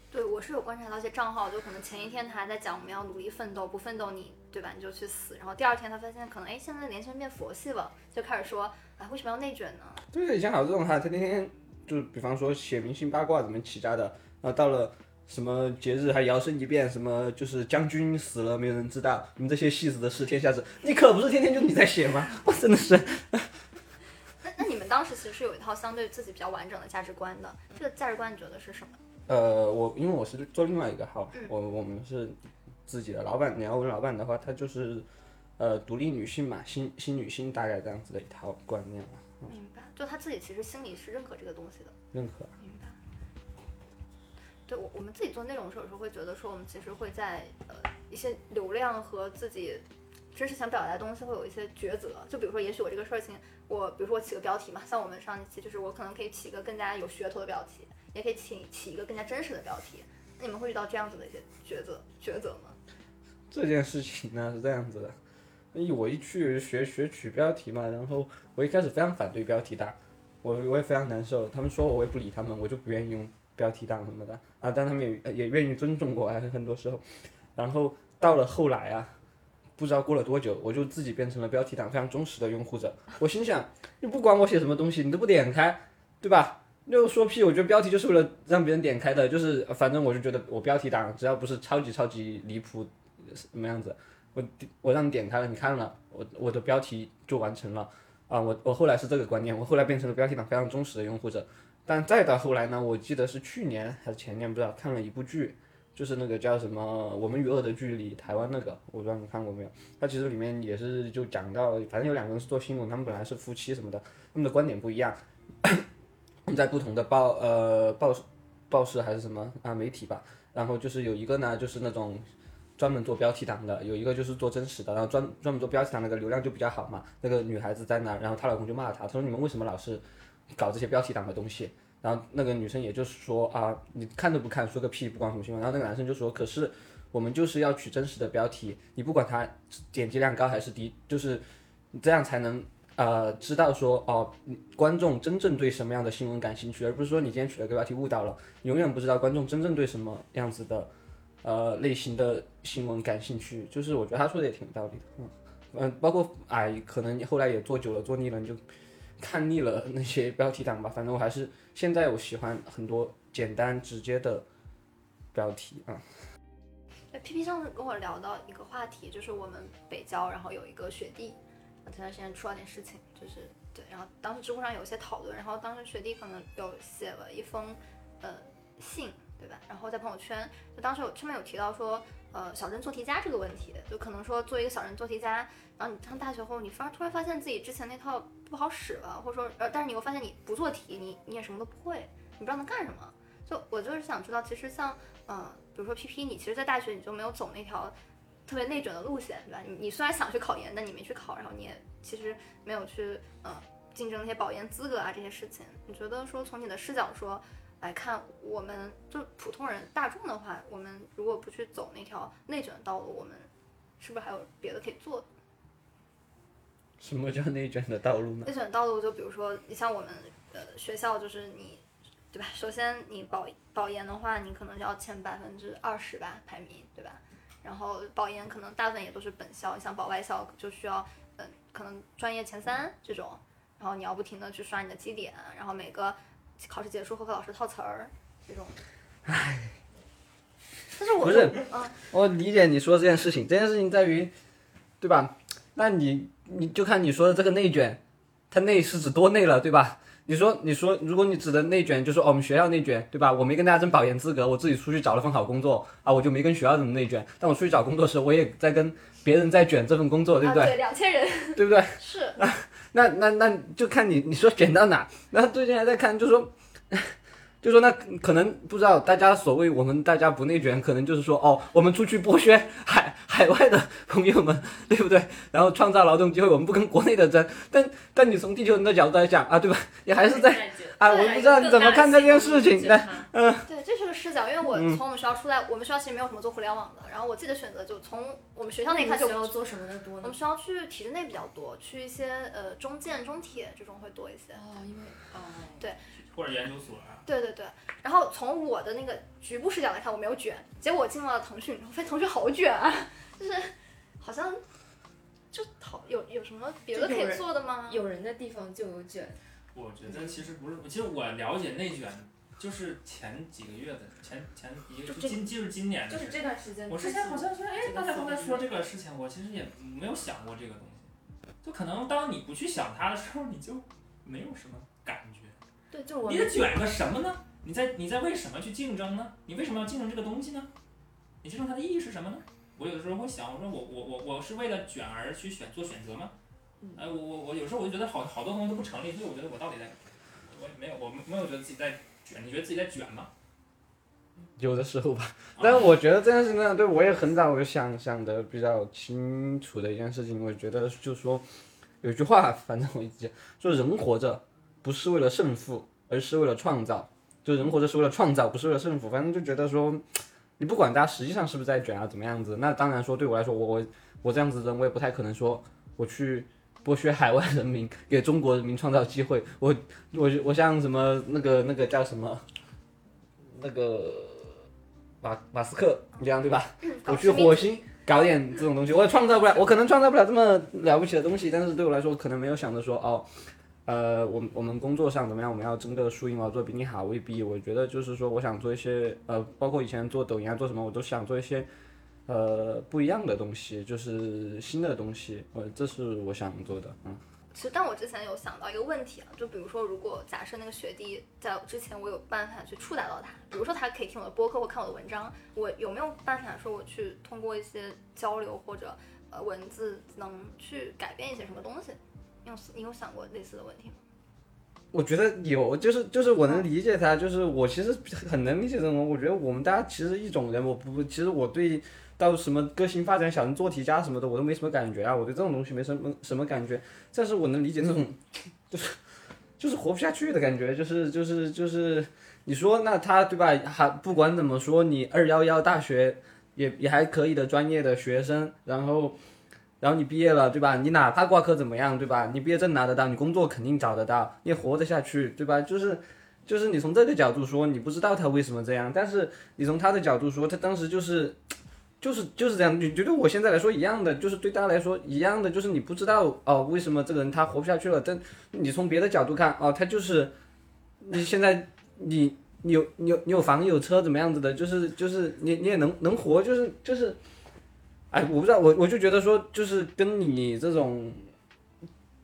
对，我是有观察到一些账号，就可能前一天他还在讲我们要努力奋斗，不奋斗你对吧，你就去死。然后第二天他发现可能哎，现在年轻人变佛系了，就开始说哎，为什么要内卷呢？对，像好这种哈，他天天就比方说写明星八卦怎么起家的，然后到了什么节日还摇身一变，什么就是将军死了没有人知道，你们这些戏子的事天下知，你可不是天天就你在写吗？*laughs* 我真的是。那那你们当时其实是有一套相对自己比较完整的价值观的，这个价值观你觉得是什么？呃，我因为我是做另外一个号，我我们是自己的老板。你要问老板的话，他就是呃独立女性嘛，新新女性大概这样子的一套观念吧，明白，就他自己其实心里是认可这个东西的。认可。对我我们自己做内容的时候，有时候会觉得说，我们其实会在呃一些流量和自己真实想表达的东西会有一些抉择。就比如说，也许我这个事情，我比如说我起个标题嘛，像我们上一期就是我可能可以起一个更加有噱头的标题，也可以起起一个更加真实的标题。那你们会遇到这样子的一些抉择抉择吗？这件事情呢是这样子的，因为我一去学学取标题嘛，然后我一开始非常反对标题党，我我也非常难受，他们说我我也不理他们，我就不愿意用标题党什么的啊，但他们也也愿意尊重我啊，很多时候，然后到了后来啊，不知道过了多久，我就自己变成了标题党非常忠实的拥护者，我心想，你不管我写什么东西，你都不点开，对吧？就说屁，我觉得标题就是为了让别人点开的，就是反正我就觉得我标题党，只要不是超级超级离谱什么样子，我我让你点开了，你看了，我我的标题就完成了啊！我我后来是这个观念，我后来变成了标题党非常忠实的拥护者。但再到后来呢，我记得是去年还是前年，不知道看了一部剧，就是那个叫什么《我们与恶的距离》，台湾那个，我不知道你看过没有？它其实里面也是就讲到，反正有两个人是做新闻，他们本来是夫妻什么的，他们的观点不一样，*coughs* 他们在不同的报呃报报社还是什么啊媒体吧，然后就是有一个呢就是那种。专门做标题党的，有一个就是做真实的，然后专专门做标题党那个流量就比较好嘛。那个女孩子在那，然后她老公就骂她，他说你们为什么老是搞这些标题党的东西？然后那个女生也就是说啊，你看都不看，说个屁，不管什么新闻。然后那个男生就说，可是我们就是要取真实的标题，你不管它点击量高还是低，就是你这样才能呃知道说哦，观众真正对什么样的新闻感兴趣，而不是说你今天取了个标题误导了，永远不知道观众真正对什么样子的。呃，类型的新闻感兴趣，就是我觉得他说的也挺有道理的，嗯，嗯，包括哎，可能你后来也做久了，做腻了，你就看腻了那些 *laughs* 标题党吧。反正我还是现在我喜欢很多简单直接的标题啊。对，P P 上次跟我聊到一个话题，就是我们北交，然后有一个学弟，前段时间出了点事情，就是对，然后当时知乎上有一些讨论，然后当时学弟可能有写了一封呃信。对吧？然后在朋友圈，就当时有上面有提到说，呃，小镇做题家这个问题，就可能说做一个小镇做题家，然后你上大学后，你发突然发现自己之前那套不好使了，或者说，呃，但是你又发现你不做题，你你也什么都不会，你不知道能干什么。就我就是想知道，其实像，呃，比如说 P P，你其实，在大学你就没有走那条特别内卷的路线，对吧？你你虽然想去考研，但你没去考，然后你也其实没有去，呃，竞争那些保研资格啊这些事情。你觉得说从你的视角说？来看，我们就普通人大众的话，我们如果不去走那条内卷的道路，我们是不是还有别的可以做的？什么叫内卷的道路呢？内卷道路就比如说，你像我们呃学校，就是你，对吧？首先你保保研的话，你可能要前百分之二十吧排名，对吧？然后保研可能大部分也都是本校，像保外校就需要嗯、呃可能专业前三这种，然后你要不停的去刷你的绩点，然后每个考试结束会和老师套词儿这种。唉，但是我不是嗯，我理解你说这件事情，这件事情在于，对吧？那你你就看你说的这个内卷，它内是指多内了，对吧？你说你说，如果你指的内卷，就说、哦、我们学校内卷，对吧？我没跟大家争保研资格，我自己出去找了份好工作啊，我就没跟学校怎么内卷。但我出去找工作时，我也在跟别人在卷这份工作，对不对？啊、对，两千人 *laughs* 对不对？*laughs* 是。那那那就看你你说卷到哪。那最近还在看，就说，就说那可能不知道大家所谓我们大家不内卷，可能就是说哦，我们出去剥削海海外的朋友们，对不对？*laughs* 然后创造劳动机会，我们不跟国内的争。但但你从地球人的角度来讲啊，对吧？你还是在啊，我不知道你怎么看这件事情。对，嗯，对，这是个视角，因为我从我们学校出来，我们学校其实没有什么做互联网的，然后我自己的选择就从我们学校那一开始需要做什么的多呢我们？学校去体制内比较多，去一些呃中建、中铁这种会多一些。哦，因为哦，对或者研究所啊，对对对，然后从我的那个局部视角来看，我没有卷，结果我进了腾讯，我发现腾讯好卷啊，就是好像就讨有有什么别的可以做的吗？有人的地方就有卷。我觉得其实不是，其实我了解内卷就是前几个月的，前前一个就这今就是今年的就是。这段时间，我之前好像说，哎这，个大家都在说这个事情，我其实也没有想过这个东西。就可能当你不去想它的时候，你就没有什么感觉。对，就我你在卷个什么呢？你在你在为什么去竞争呢？你为什么要竞争这个东西呢？你竞争它的意义是什么呢？我有的时候会想，我说我我我我是为了卷而去选做选择吗？嗯哎，我我我有时候我就觉得好好多东西都不成立，所以我觉得我到底在，我没有我没有觉得自己在卷，你觉得自己在卷吗？有的时候吧。啊但是我觉得这件事情呢，对我也很早我就想想的比较清楚的一件事情，我觉得就是说，有句话，反正我一直讲说人活着不是为了胜负，而是为了创造。就人活着是为了创造，不是为了胜负。反正就觉得说，你不管大家实际上是不是在卷啊，怎么样子，那当然说对我来说，我我我这样子的人，我也不太可能说我去剥削海外人民，给中国人民创造机会。我我我像什么那个那个叫什么那个马马斯克一样，对吧？我去火星搞点这种东西，我也创造不了，我可能创造不了这么了不起的东西，但是对我来说，可能没有想着说哦，呃，我我们工作上怎么样，我们要争个输赢，我要做比你好，未必。我觉得就是说，我想做一些呃，包括以前做抖音啊，做什么，我都想做一些呃不一样的东西，就是新的东西，我这是我想做的，嗯。其实，但我之前有想到一个问题啊，就比如说，如果假设那个学弟在之前，我有办法去触达到他，比如说他可以听我的播客或看我的文章，我有没有办法说我去通过一些交流或者呃文字能去改变一些什么东西？你有想过类似的问题吗？我觉得有，就是就是我能理解他，就是我其实很能理解这种。我觉得我们大家其实一种人，我不，其实我对到什么个性发展、小人做题家什么的，我都没什么感觉啊。我对这种东西没什么什么感觉，但是我能理解那种，*laughs* 就是就是活不下去的感觉，就是就是就是你说那他对吧？还不管怎么说，你二幺幺大学也也还可以的专业的学生，然后。然后你毕业了，对吧？你哪怕挂科怎么样，对吧？你毕业证拿得到，你工作肯定找得到，你也活得下去，对吧？就是，就是你从这个角度说，你不知道他为什么这样，但是你从他的角度说，他当时就是，就是就是这样。你觉得我现在来说一样的，就是对大家来说一样的，就是你不知道哦，为什么这个人他活不下去了？但你从别的角度看，哦，他就是，你现在你你有你有你有房有车怎么样子的，就是就是你你也能能活，就是就是。哎，我不知道，我我就觉得说，就是跟你这种，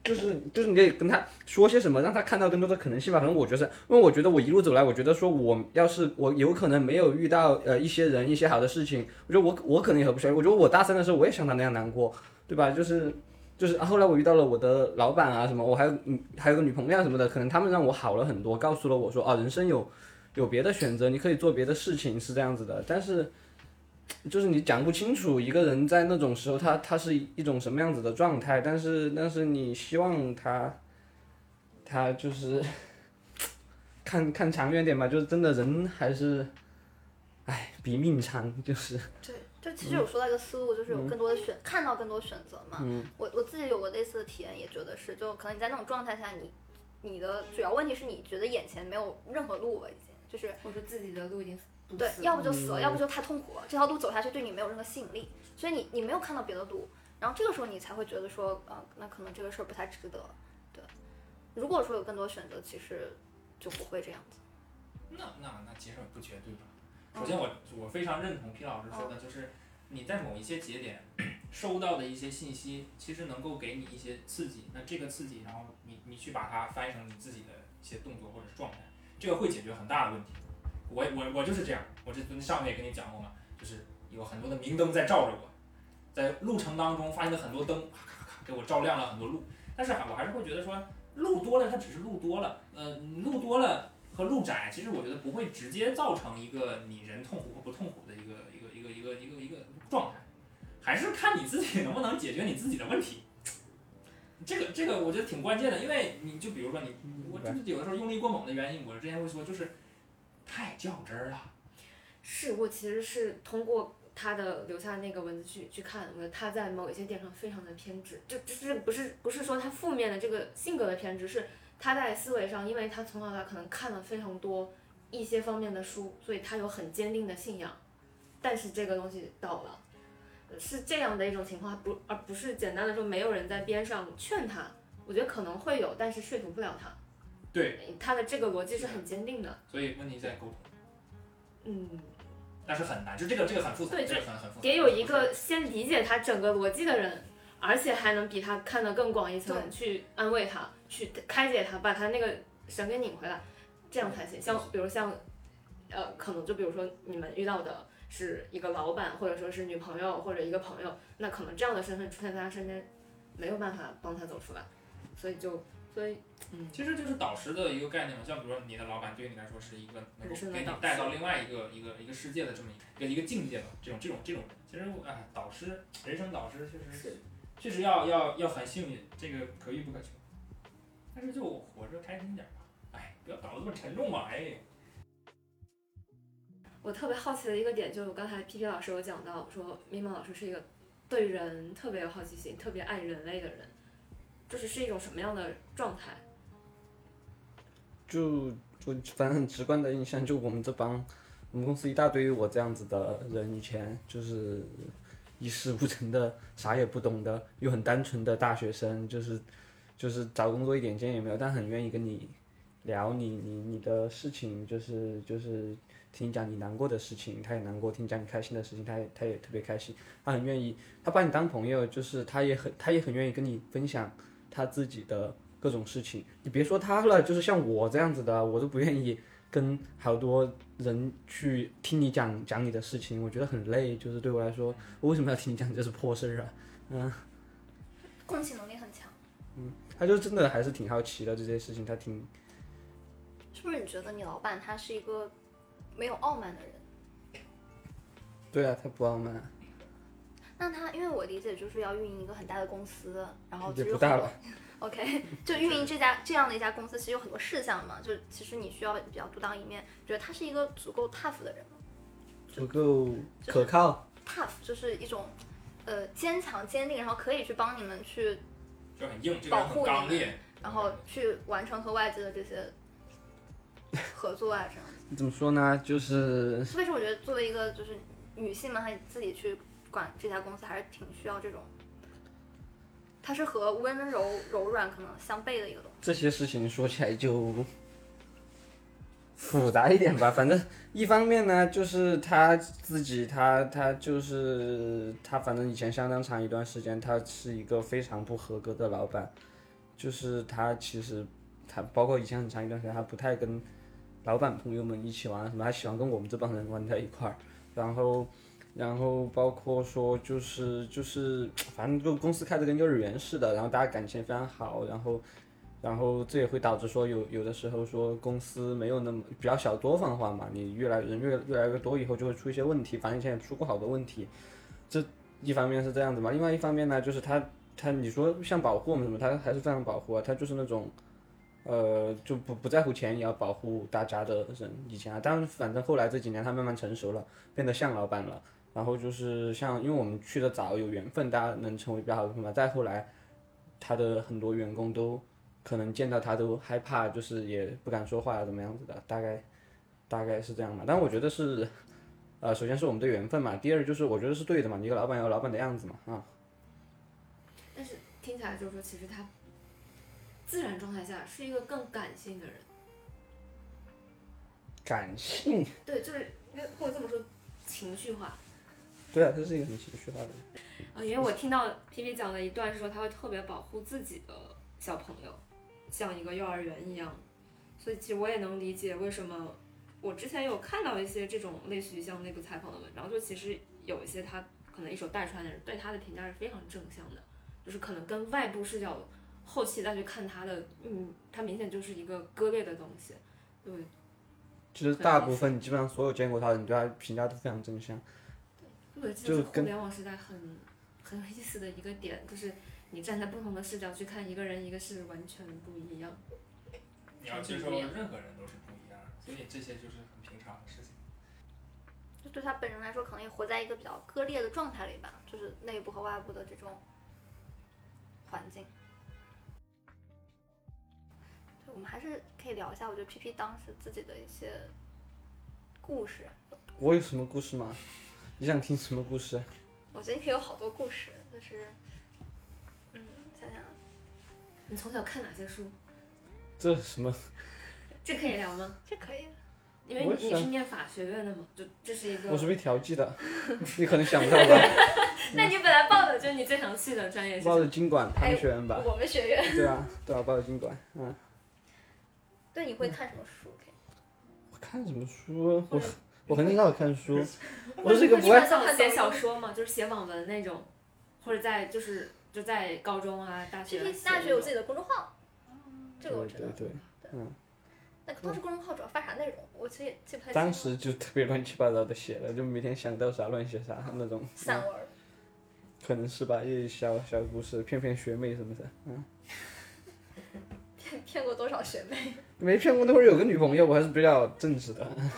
就是就是你得跟他说些什么，让他看到更多的可能性吧。反正我觉得，因为我觉得我一路走来，我觉得说我要是我有可能没有遇到呃一些人一些好的事情，我觉得我我可能也合不下去。我觉得我大三的时候我也像他那样难过，对吧？就是就是、后来我遇到了我的老板啊什么，我还有还有个女朋友啊什么的，可能他们让我好了很多，告诉了我说啊人生有有别的选择，你可以做别的事情是这样子的，但是。就是你讲不清楚一个人在那种时候他他是一种什么样子的状态，但是但是你希望他，他就是 *laughs* 看看长远点吧，就是真的人还是，哎，比命长，就是对，就其实有说到一个思路，就是有更多的选，看到更多选择嘛。我我自己有过类似的体验，也觉得是，就可能你在那种状态下，你你的主要问题是你觉得眼前没有任何路了，已经就是或者自己的路已经堵对，要不就死了，要不就太痛苦了，这条路走下去对你没有任何吸引力，所以你你没有看到别的路，然后这个时候你才会觉得说，呃、那可能这个事儿不太值得。对，如果说有更多选择，其实就不会这样子。那那那其实不绝对吧。首先我我非常认同皮老师说的，就是你在某一些节点收到的一些信息，其实能够给你一些刺激。那这个刺激，然后你你去把它翻译成你自己的一些动作或者是状态，这个会解决很大的问题。我我我就是这样，我这上面也跟你讲过嘛，就是有很多的明灯在照着我，在路程当中发现了很多灯，咔咔咔给我照亮了很多路。但是我还是会觉得说，路多了它只是路多了，呃，路多了。和路窄，其实我觉得不会直接造成一个你人痛苦或不痛苦的一个一个一个一个一个一个状态，还是看你自己能不能解决你自己的问题。这个这个我觉得挺关键的，因为你就比如说你，我就是有的时候用力过猛的原因，我之前会说就是太较真儿了。是我其实是通过他的留下那个文字去去看，我觉得他在某一些点上非常的偏执，就就是不是不是说他负面的这个性格的偏执，是他在思维上，因为他从小到大可能看了非常多一些方面的书，所以他有很坚定的信仰，但是这个东西倒了，是这样的一种情况，不而不是简单的说没有人在边上劝他，我觉得可能会有，但是说服不了他，对，他的这个逻辑是很坚定的，所以问题在沟通，嗯。但是很难，就这个这个很复杂，对这个很很复杂。得有一个先理解他整个逻辑的人，而且还能比他看得更广一层，去安慰他，去开解他，把他那个神给拧回来，这样才行。像比如像，呃，可能就比如说你们遇到的是一个老板，或者说是女朋友或者一个朋友，那可能这样的身份出现在他身边，没有办法帮他走出来，所以就所以嗯，其实就是导师的一个概念嘛，像比如说你的老板对于你来说是一个能够给你带到另外一个一个一个世界的这么一个一个境界的这种这种这种人，其实哎，导师人生导师确实是确实要要要很幸运，这个可遇不可求。但是就活着开心点吧，哎，不要搞得这么沉重嘛，哎。我特别好奇的一个点，就是我刚才皮皮老师有讲到说，咪蒙老师是一个对人特别有好奇心、特别爱人类的人，就是是一种什么样的状态？就就反正很直观的印象，就我们这帮我们公司一大堆我这样子的人，以前就是一事无成的，啥也不懂的，又很单纯的大学生，就是就是找工作一点经验也没有，但很愿意跟你聊你你你的事情，就是就是听你讲你难过的事情，他也难过；听你讲你开心的事情，他也他也特别开心。他很愿意，他把你当朋友，就是他也很他也很愿意跟你分享他自己的各种事情。你别说他了，就是像我这样子的，我都不愿意跟好多人去听你讲讲你的事情，我觉得很累。就是对我来说，我为什么要听你讲这是破事儿啊？嗯，共情能力很强，嗯他就真的还是挺好奇的这些事情，他挺是不是？你觉得你老板他是一个没有傲慢的人？对啊，他不傲慢，那他，因为我理解就是要运营一个很大的公司，然后其也实有很多不大了。*laughs* OK，*laughs* 就运营这家这样的一家公司，其实有很多事项嘛，就其实你需要比较独当一面。觉得他是一个足够 tough 的人吗足够可靠。？tough 就是一种呃坚强坚定，然后可以去帮你们去，就很硬，这个人保护你们很刚烈，然后去完成和外界的这些 *laughs* 合作啊，这样。怎么说呢？就是特别是我觉得作为一个就是女性嘛，她自己去管这家公司还是挺需要这种，它是和温柔柔软可能相悖的一个东西。这些事情说起来就复杂一点吧。反正一方面呢，就是他自己，他他就是他，反正以前相当长一段时间，他是一个非常不合格的老板。就是他其实他包括以前很长一段时间，他不太跟老板朋友们一起玩什么，他喜欢跟我们这帮人玩在一块儿。然后然后包括说就是就是反正就公司开的跟幼儿园似的，然后大家感情非常好，然后。然后这也会导致说有有的时候说公司没有那么比较小作坊化嘛，你越来人越越来越多以后就会出一些问题，反正以前也出过好多问题，这一方面是这样子嘛，另外一方面呢就是他他你说像保护我们什么，他还是非常保护啊，他就是那种呃，就不不在乎钱也要保护大家的人。以前啊，但是反正后来这几年他慢慢成熟了，变得像老板了。然后就是像，因为我们去的早，有缘分，大家能成为比较好的朋友。再后来，他的很多员工都可能见到他都害怕，就是也不敢说话，怎么样子的，大概大概是这样嘛。但我觉得是，呃，首先是我们的缘分嘛，第二就是我觉得是对的嘛，一个老板有老板的样子嘛，啊。但是听起来就是说，其实他自然状态下是一个更感性的人。感性，对，就是因为或者这么说，情绪化。对啊，他是一个很情绪化的人。啊，因为我听到皮皮讲了一段是说，他会特别保护自己的小朋友，像一个幼儿园一样。所以其实我也能理解为什么我之前有看到一些这种类似于像内部采访的文章，就其实有一些他可能一手带出来的人对他的评价是非常正向的，就是可能跟外部视角后期再去看他的，嗯，他明显就是一个割裂的东西，对。其实大部分基本上所有见过他的人对他评价都非常正向。对，这是互联网时代很很有意思的一个点，就是你站在不同的视角去看一个人，一个是完全不一样。你要接受任何人都是不一样的，所以这些就是很平常的事情。就对他本人来说，可能也活在一个比较割裂的状态里吧，就是内部和外部的这种环境。我们还是可以聊一下，我觉得 P P 当时自己的一些故事。我有什么故事吗？你想听什么故事？我觉得可以有好多故事，就是，嗯，想想，你从小看哪些书？这什么？这可以聊吗？这可以。因为你是念法学院的嘛，就这是一个。我是被调剂的，*laughs* 你可能想不到吧？*laughs* 那你本来报的就是你最想去的专业？报的经管他们学院吧。我们学院。对啊，对啊，报的经管，嗯。对，你会看什么书？我看什么书？我我很少看书。*laughs* 我是一个不爱写小说嘛，就是写网文那种，或者在就是就在高中啊、大学。大学有自己的公众号，这个我知道。对对对，嗯。那当时公众号主要发啥内容？我其实也记不太清。当时就特别乱七八糟的写了，就每天想到啥乱写啥那种。散文。可能是吧，一些小小故事，骗骗学妹什么的，嗯。*laughs* 骗骗过多少学妹？没骗过，那会儿有个女朋友，我还是比较正直的。嗯。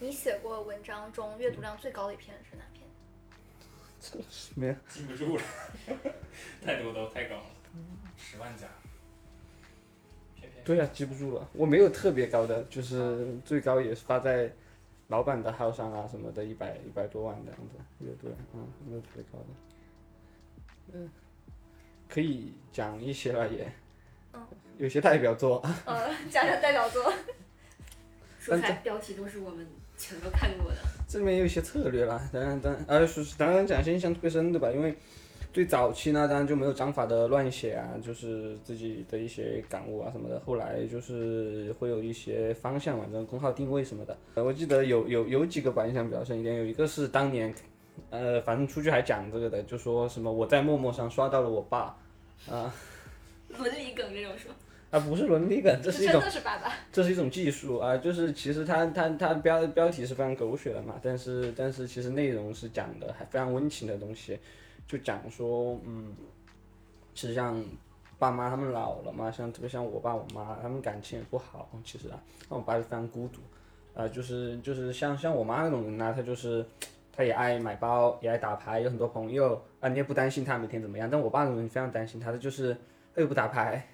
你写过文章中阅读量最高的一篇是哪篇？什么呀？记不住了，太多都太高了，十万加。对呀，记不住了。我没有特别高的，就是最高也是发在老板的号上啊什么的，一百一百多万这样子阅读量，嗯，没有特别高的。嗯，可以讲一些了也。嗯。有些代表作。*laughs* 呃，讲讲代表作。说出来标题都是我们。全都看过的，这里面有一些策略啦，当然当然呃是当然讲些印象特别深的吧，因为最早期呢，当然就没有章法的乱写啊，就是自己的一些感悟啊什么的。后来就是会有一些方向嘛，这种公号定位什么的。我记得有有有几个吧，印象比较深一点，有一个是当年，呃，反正出去还讲这个的，就说什么我在陌陌上刷到了我爸，啊，*laughs* 伦理梗这种说。啊，不是伦理梗，这是一种，是爸爸，*laughs* 这是一种技术啊，就是其实它它它标标题是非常狗血的嘛，但是但是其实内容是讲的还非常温情的东西，就讲说，嗯，其实像爸妈他们老了嘛，像特别像我爸我妈，他们感情也不好，其实啊，那我爸就非常孤独，啊，就是就是像像我妈那种人呢，她就是她也爱买包，也爱打牌，有很多朋友啊，你也不担心他每天怎么样，但我爸那种人非常担心他的就是他又不打牌。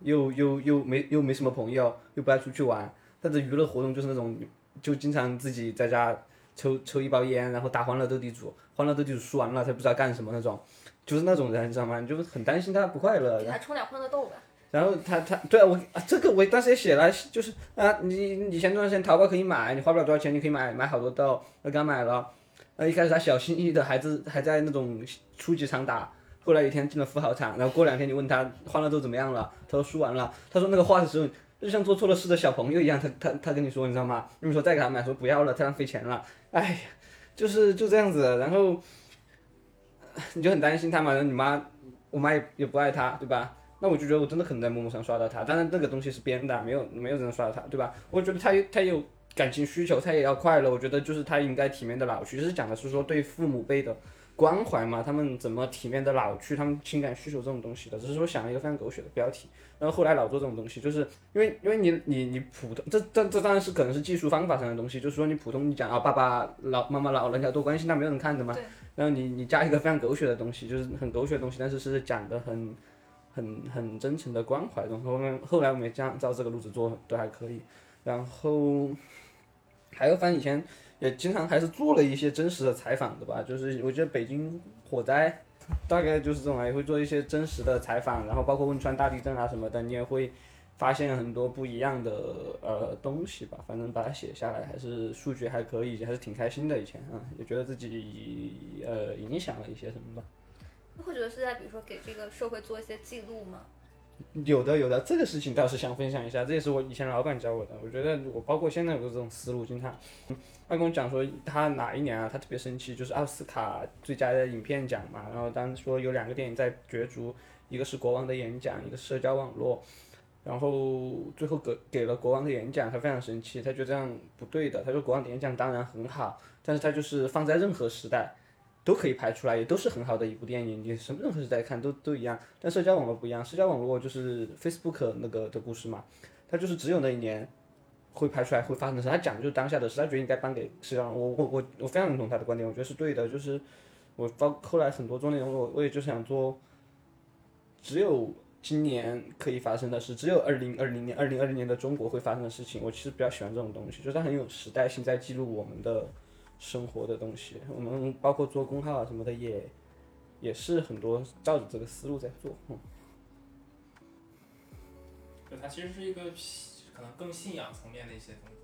又又又没又没什么朋友，又不爱出去玩，他的娱乐活动就是那种，就经常自己在家抽抽一包烟，然后打欢乐斗地主，欢乐斗地主输完了他不知道干什么那种，就是那种人你知道吗？你就很担心他不快乐。给他充点欢乐豆吧。然后他他对啊我啊这个我当时也写了，就是啊你你前段时间淘宝可以买，你花不了多少钱，你可以买买好多豆，我刚买了，呃一开始他小心翼翼的，还是还在那种初级场打。后来有一天进了富豪场，然后过两天你问他欢乐豆怎么样了，他说输完了。他说那个话的时候就像做错了事的小朋友一样，他他他跟你说你知道吗？你说再给他买，说不要了，太浪费钱了。哎呀，就是就这样子，然后你就很担心他嘛。然后你妈，我妈也也不爱他，对吧？那我就觉得我真的可能在陌陌上刷到他，当然那个东西是编的，没有没有人刷到他，对吧？我觉得他他有感情需求，他也要快乐。我觉得就是他应该体面的老去。其实讲的是说对父母辈的。关怀嘛，他们怎么体面的老去，他们情感需求这种东西的，只是说想了一个非常狗血的标题，然后后来老做这种东西，就是因为因为你你你普通，这这这当然是可能是技术方法上的东西，就是说你普通你讲啊爸爸老妈妈老人家多关心那，没有人看的嘛，然后你你加一个非常狗血的东西，就是很狗血的东西，但是是讲的很很很真诚的关怀，然后后面后来我们也这样照这个路子做都还可以，然后还有反正以前。也经常还是做了一些真实的采访的吧，就是我觉得北京火灾大概就是这种，也会做一些真实的采访，然后包括汶川大地震啊什么的，你也会发现很多不一样的呃东西吧。反正把它写下来，还是数据还可以，还是挺开心的。以前啊，也觉得自己呃影响了一些什么吧。会觉得是在比如说给这个社会做一些记录吗？有的有的，这个事情倒是想分享一下，这也是我以前老板教我的。我觉得我包括现在有这种思路，经常。他跟我讲说，他哪一年啊，他特别生气，就是奥斯卡最佳的影片奖嘛，然后当时说有两个电影在角逐，一个是国王的演讲，一个社交网络，然后最后给给了国王的演讲，他非常生气，他觉得这样不对的，他说国王的演讲当然很好，但是他就是放在任何时代都可以拍出来，也都是很好的一部电影，你什么任何时代看都都一样，但社交网络不一样，社交网络就是 Facebook 那个的故事嘛，它就是只有那一年。会拍出来会发生的事，他讲的就是当下的事，他觉得应该颁给世界上。我我我我非常认同他的观点，我觉得是对的。就是我包后来很多做内容，我我也就想做，只有今年可以发生的事，只有二零二零年、二零二零年的中国会发生的事情。我其实比较喜欢这种东西，就是它很有时代性，在记录我们的生活的东西。我们包括做公号啊什么的，也也是很多照着这个思路在做。嗯，就它其实是一个。可能更信仰层面的一些东西，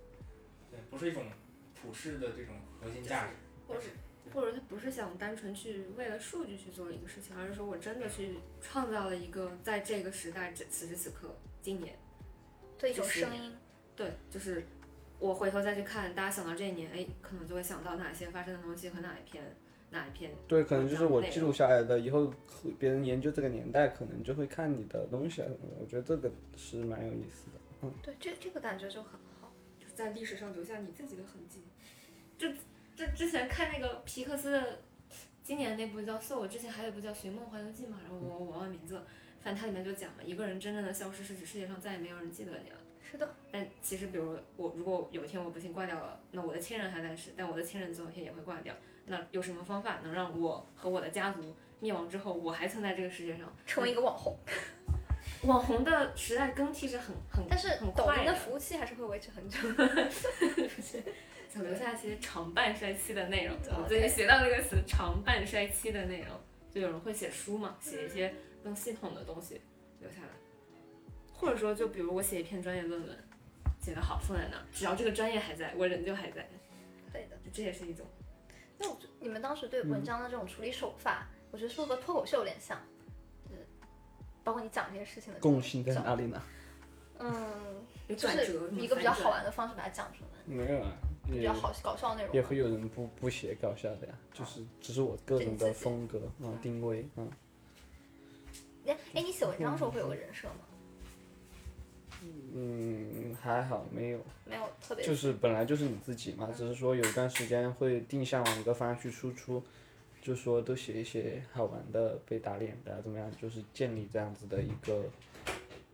对，不是一种普世的这种核心价值，或者或者他不是想单纯去为了数据去做一个事情，而是说我真的去创造了一个在这个时代这此时此刻今年对一种声音，对，就是我回头再去看，大家想到这一年，哎，可能就会想到哪些发生的东西和哪一篇哪一篇，对，可能就是我记录下来的，以后别人研究这个年代，可能就会看你的东西啊，我觉得这个是蛮有意思的。嗯对，这这个感觉就很好，就是在历史上留下你自己的痕迹。就就之前看那个皮克斯的今年那部叫《Soul》，之前还有一部叫《寻梦环游记》嘛，然后我我忘了名字了。反正它里面就讲了，一个人真正的消失是指世界上再也没有人记得你了。是的。但其实，比如我如果有一天我不幸挂掉了，那我的亲人还在世，但我的亲人总有一天也会挂掉。那有什么方法能让我和我的家族灭亡之后，我还存在这个世界上，成为一个网红？*laughs* 网红的时代更替是很很，但是抖音的服务器还是会维持很久，*laughs* 想留下一些长半衰期的内容。我最近学到那个词“长半衰期”的内容，就有人会写书嘛，写一些更系统的东西留下来，或者说就比如我写一篇专业论文，写得好放在那儿，只要这个专业还在，我人就还在。对的，这也是一种。那我你们当时对文章的这种处理手法，我觉得是和脱口秀有点像。包括你讲这些事情的共性在哪里呢？嗯，就是一个比较好玩的方式把它讲出来。没有啊，比较好搞笑内容。也会有人不不写搞笑的呀，就是只是我个人的风格啊定位啊。哎哎，你写文章的时候会有个人设吗？嗯，还好，没有。没有特别。就是本来就是你自己嘛，只是说有一段时间会定向往一个方向去输出。就说都写一些好玩的、被打脸的怎么样？就是建立这样子的一个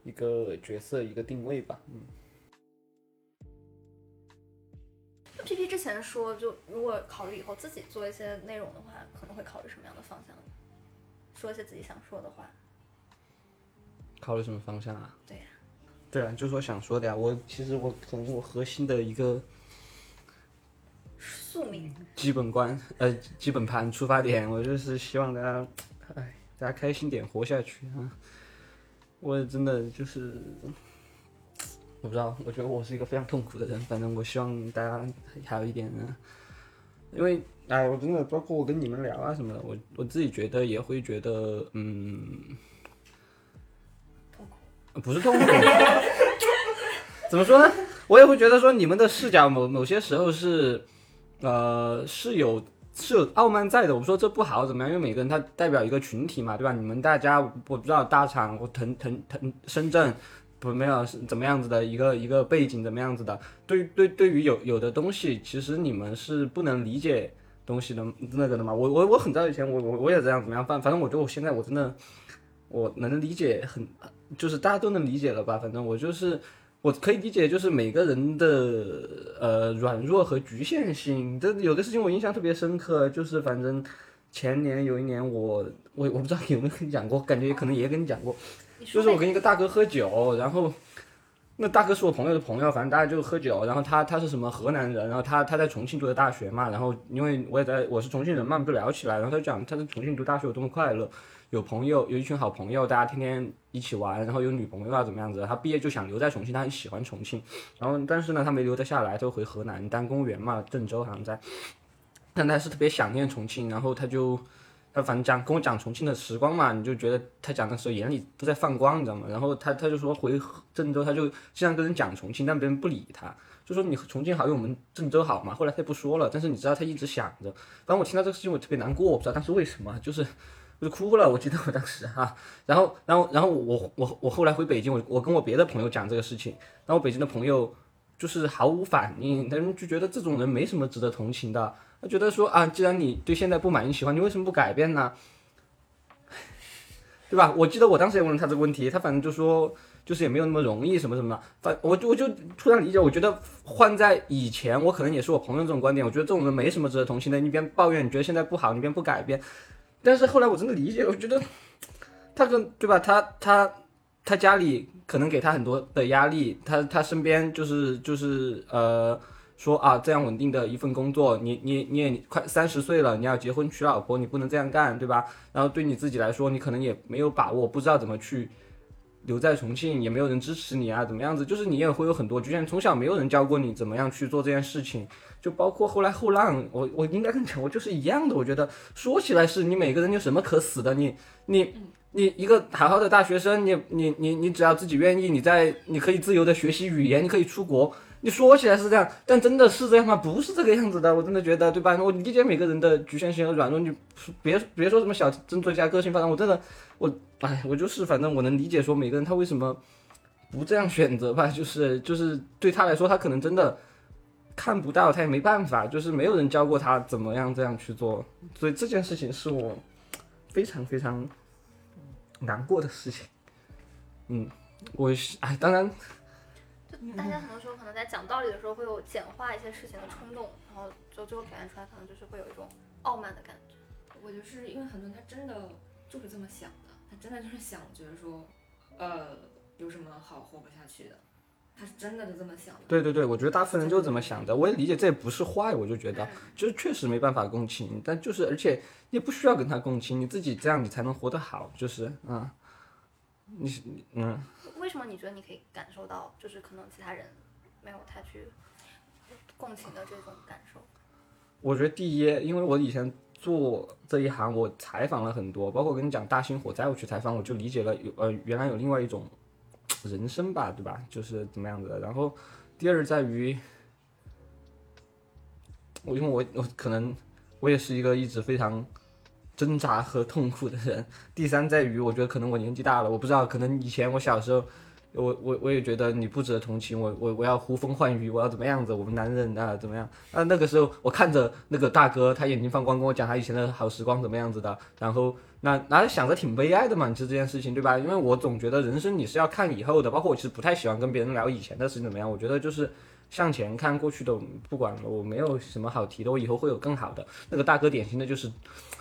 一个角色、一个定位吧。嗯。P P 之前说，就如果考虑以后自己做一些内容的话，可能会考虑什么样的方向？说一些自己想说的话。考虑什么方向啊？对呀。对啊，就说想说的呀。我其实我可能我核心的一个。宿命，基本观，呃，基本盘出发点，我就是希望大家，哎，大家开心点，活下去啊！我真的就是，我不知道，我觉得我是一个非常痛苦的人。反正我希望大家还有一点，因为，哎，我真的包括我跟你们聊啊什么的，我我自己觉得也会觉得，嗯，不是痛苦，*laughs* 怎么说呢？我也会觉得说你们的视角某某些时候是。呃，是有是有傲慢在的。我说这不好怎么样？因为每个人他代表一个群体嘛，对吧？你们大家我不知道大厂或腾腾腾深圳不没有怎么样子的一个一个背景怎么样子的。对对对于有有的东西，其实你们是不能理解东西的那个的嘛。我我我很早以前我我我也这样怎么样，反反正我觉得我现在我真的我能理解很，就是大家都能理解了吧？反正我就是我可以理解，就是每个人的呃软弱和局限性。这有的事情我印象特别深刻，就是反正前年有一年我我我不知道有没有跟你讲过，感觉可能也跟你讲过，就是我跟一个大哥喝酒，然后。那大哥是我朋友的朋友，反正大家就喝酒，然后他他是什么河南人，然后他他在重庆读的大学嘛，然后因为我也在我是重庆人嘛，就聊起来，然后他就讲他在重庆读大学有多么快乐，有朋友有一群好朋友，大家天天一起玩，然后有女朋友啊怎么样子，他毕业就想留在重庆，他很喜欢重庆，然后但是呢他没留得下来，就回河南当公务员嘛，郑州好像在，但他是特别想念重庆，然后他就。他反正讲跟我讲重庆的时光嘛，你就觉得他讲的时候眼里都在放光，你知道吗？然后他他就说回郑州，他就经常跟人讲重庆，但别人不理他，就说你重庆好，有我们郑州好嘛。后来他也不说了，但是你知道他一直想着。反正我听到这个事情我特别难过，我不知道当时为什么，就是我就哭了。我记得我当时哈，然后然后然后我我我后来回北京，我我跟我别的朋友讲这个事情，然后北京的朋友就是毫无反应，他们就觉得这种人没什么值得同情的。他觉得说啊，既然你对现在不满意、喜欢，你为什么不改变呢？*laughs* 对吧？我记得我当时也问了他这个问题，他反正就说，就是也没有那么容易，什么什么的。反我就我就突然理解，我觉得换在以前，我可能也是我朋友这种观点，我觉得这种人没什么值得同情的。你边抱怨，你觉得现在不好，你边不改变。但是后来我真的理解，我觉得他跟对吧？他他他家里可能给他很多的压力，他他身边就是就是呃。说啊，这样稳定的一份工作，你你你也快三十岁了，你要结婚娶老婆，你不能这样干，对吧？然后对你自己来说，你可能也没有把握，不知道怎么去留在重庆，也没有人支持你啊，怎么样子？就是你也会有很多局限，从小没有人教过你怎么样去做这件事情，就包括后来后浪，我我应该跟你讲，我就是一样的。我觉得说起来是你每个人有什么可死的？你你你一个好好的大学生，你你你你只要自己愿意，你在你可以自由的学习语言，你可以出国。你说起来是这样，但真的是这样吗？不是这个样子的，我真的觉得，对吧？我理解每个人的局限性和软弱，你别别说什么小争作家个性发展，我真的，我哎，我就是反正我能理解说每个人他为什么不这样选择吧，就是就是对他来说，他可能真的看不到，他也没办法，就是没有人教过他怎么样这样去做，所以这件事情是我非常非常难过的事情。嗯，我哎，当然。就大家很多时候可能在讲道理的时候会有简化一些事情的冲动，然后就最后表现出来可能就是会有一种傲慢的感觉。我就是因为很多人他真的就是这么想的，他真的就是想觉得说，呃，有什么好活不下去的，他是真的就这么想的。对对对，我觉得大部分人就是这么想的，我也理解这也不是坏，我就觉得就是确实没办法共情，但就是而且你也不需要跟他共情，你自己这样你才能活得好，就是嗯，你嗯。为什么你觉得你可以感受到，就是可能其他人没有太去共情的这种感受？我觉得第一，因为我以前做这一行，我采访了很多，包括跟你讲大型火灾，我去采访，我就理解了有呃原来有另外一种人生吧，对吧？就是怎么样子的。然后第二在于，我因为我我可能我也是一个一直非常。挣扎和痛苦的人。第三在于，我觉得可能我年纪大了，我不知道，可能以前我小时候，我我我也觉得你不值得同情，我我我要呼风唤雨，我要怎么样子？我们男人啊怎么样？啊那个时候我看着那个大哥，他眼睛放光，跟我讲他以前的好时光怎么样子的，然后那那想着挺悲哀的嘛，其实这件事情对吧？因为我总觉得人生你是要看以后的，包括我其实不太喜欢跟别人聊以前的事情怎么样，我觉得就是。向前看，过去的不管了，我没有什么好提的，我以后会有更好的。那个大哥典型的就是，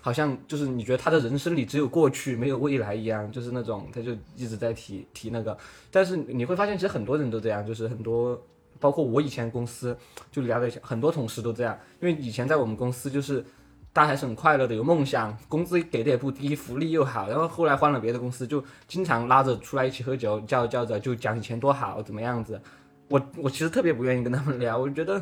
好像就是你觉得他的人生里只有过去没有未来一样，就是那种他就一直在提提那个。但是你会发现，其实很多人都这样，就是很多，包括我以前公司就聊了一下，很多同事都这样。因为以前在我们公司就是大家还是很快乐的，有梦想，工资给的也不低，福利又好。然后后来换了别的公司，就经常拉着出来一起喝酒，叫叫着就讲以前多好，怎么样子。我我其实特别不愿意跟他们聊，我觉得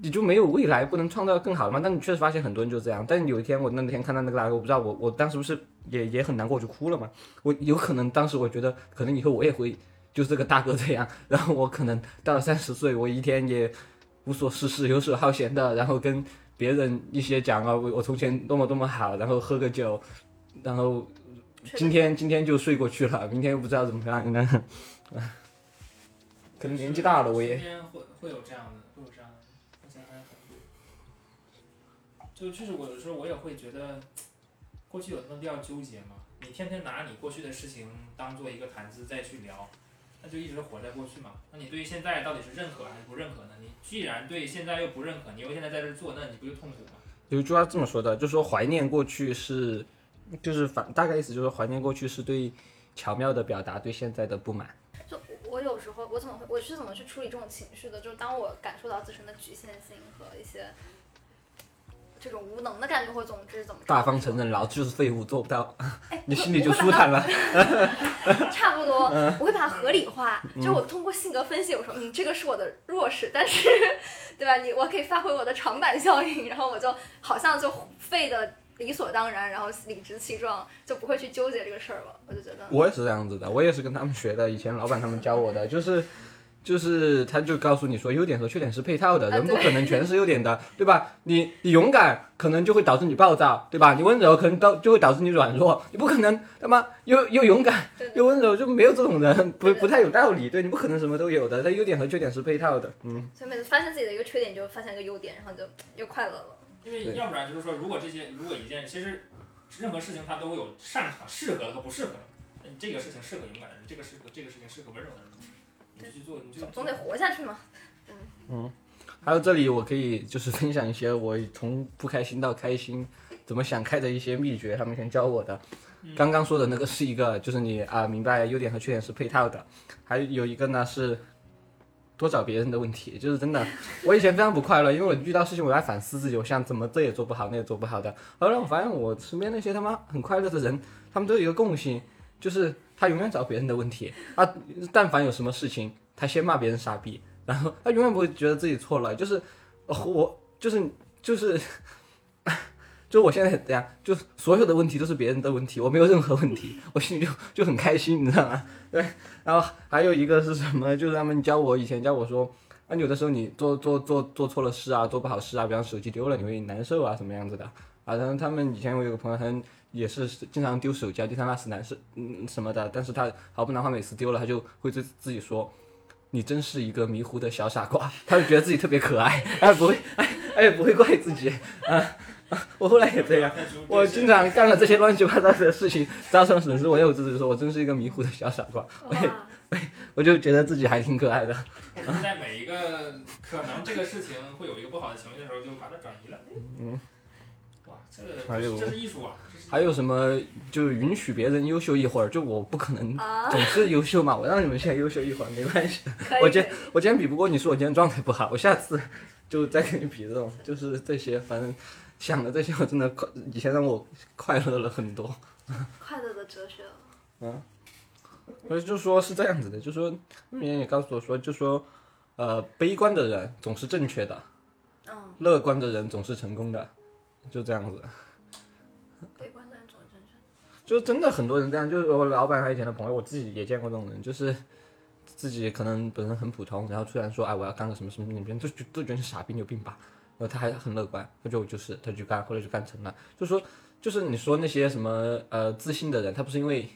你就没有未来，不能创造更好的吗？但你确实发现很多人就这样。但有一天我那天看到那个大哥，我不知道我我当时不是也也很难过，我就哭了嘛。我有可能当时我觉得，可能以后我也会就是这个大哥这样。然后我可能到了三十岁，我一天也无所事事、游手好闲的，然后跟别人一些讲啊，我我从前多么多么好，然后喝个酒，然后今天今天就睡过去了，明天又不知道怎么样，那。*laughs* 可能年纪大了，我也。身边会会有这样的，会有这样的，而且还很多。就确实我有时候我也会觉得，过去有那么必要纠结吗？你天天拿你过去的事情当做一个谈资再去聊，那就一直活在过去嘛。那你对于现在到底是认可还是不认可呢？你既然对现在又不认可，你又现在在这儿做，那你不就痛苦吗？有一句话这么说的，就是说怀念过去是，就是反大概意思就是怀念过去是对巧妙的表达对现在的不满。就我怎么会我是怎么去处理这种情绪的？就是当我感受到自身的局限性和一些这种无能的感觉或总之怎么大方承认老子就是废物，做不到，哎，*laughs* 你心里就舒坦了。*laughs* 差不多，嗯我会把它合理化。就是我通过性格分析，我说嗯，这个是我的弱势，但是，*laughs* 对吧？你我可以发挥我的长板效应，然后我就好像就废的理所当然，然后理直气壮，就不会去纠结这个事儿了。我就觉得，我也是这样子的，我也是跟他们学的，以前老板他们教我的，就是。就是他就告诉你说，优点和缺点是配套的，啊人不可能全是优点的，对吧？你你勇敢可能就会导致你暴躁，对吧？你温柔可能到就会导致你软弱，你不可能他妈又又勇敢又温柔，就没有这种人，不不太有道理。对你不可能什么都有因为要不然就是说，如果这些如果一件其实任何事情它都有擅长、适合和不适合的，那你这个事情适合勇敢的人，这个适合这个事情适合温柔的人，你就去做，你就总得活下去嘛。嗯嗯还有这里我可以就是分享一些我从不开心到开心怎么想开的一些秘诀，他们以前教我的。刚刚说的那个是一个，就是你啊明白优点和缺点是配套的，还有一个呢是多找别人的问题，就是真的，*laughs* 我以前非常不快乐，因为我遇到事情我在反思自己，我想怎么这也做不好，那也做不好的。后来我发现我身边那些他妈很快乐的人，他们都有一个共性，就是他永远找别人的问题啊，但凡有什么事情，他先骂别人傻逼，然后他永远不会觉得自己错了，就是我就是就是。就我现在这样，就所有的问题都是别人的问题，我没有任何问题，*laughs* 我心里就就很开心，你知道吗？对，然后还有一个是什么？就是他们教我以前教我说，啊，有的时候你做做做做错了事啊，做不好事啊，比方手机丢了，你会难受啊，什么样子的？啊，然后他们以前我有个朋友，他也是经常丢手机啊，丢三落四难受，嗯什么的，但是他毫不囊话，每次丢了，他就会对自己说。你真是一个迷糊的小傻瓜，他就觉得自己特别可爱，他不会，哎哎不会怪自己啊啊！我后来也这样，我经常干了这些乱七八糟的事情，造成损失，我也有自己说，我真是一个迷糊的小傻瓜，我也哇，我就觉得自己还挺可爱的。是在每一个可能这个事情会有一个不好的情绪的时候，就把它转移了。嗯，哇，这还有个这是艺术啊！还有什么就允许别人优秀一会儿，就我不可能啊总是优秀嘛，我让你们先优秀一会儿没关系。可以，我今可以我今天比不过你，说我今天状态不好，我下次就再跟你比这种，就是这些，反正想的这些，我真的快，以前让我快乐了很多。快乐的哲学。嗯所以就说是这样子的，就说别人也告诉我说，就说呃，悲观的人总是正确的，嗯，乐观的人总是成功的，就这样子。悲观的人总是正确。就真的很多人这样，就是我老板他以前的朋友，我自己也见过这种人，就是自己可能本身很普通，然后突然说，哎，我要干个什么什么，别人都觉都觉得你傻逼，你有病吧？然后他还很乐观，他就就是他就干，后来就干成了。就说就是你说那些什么呃自信的人，他不是因为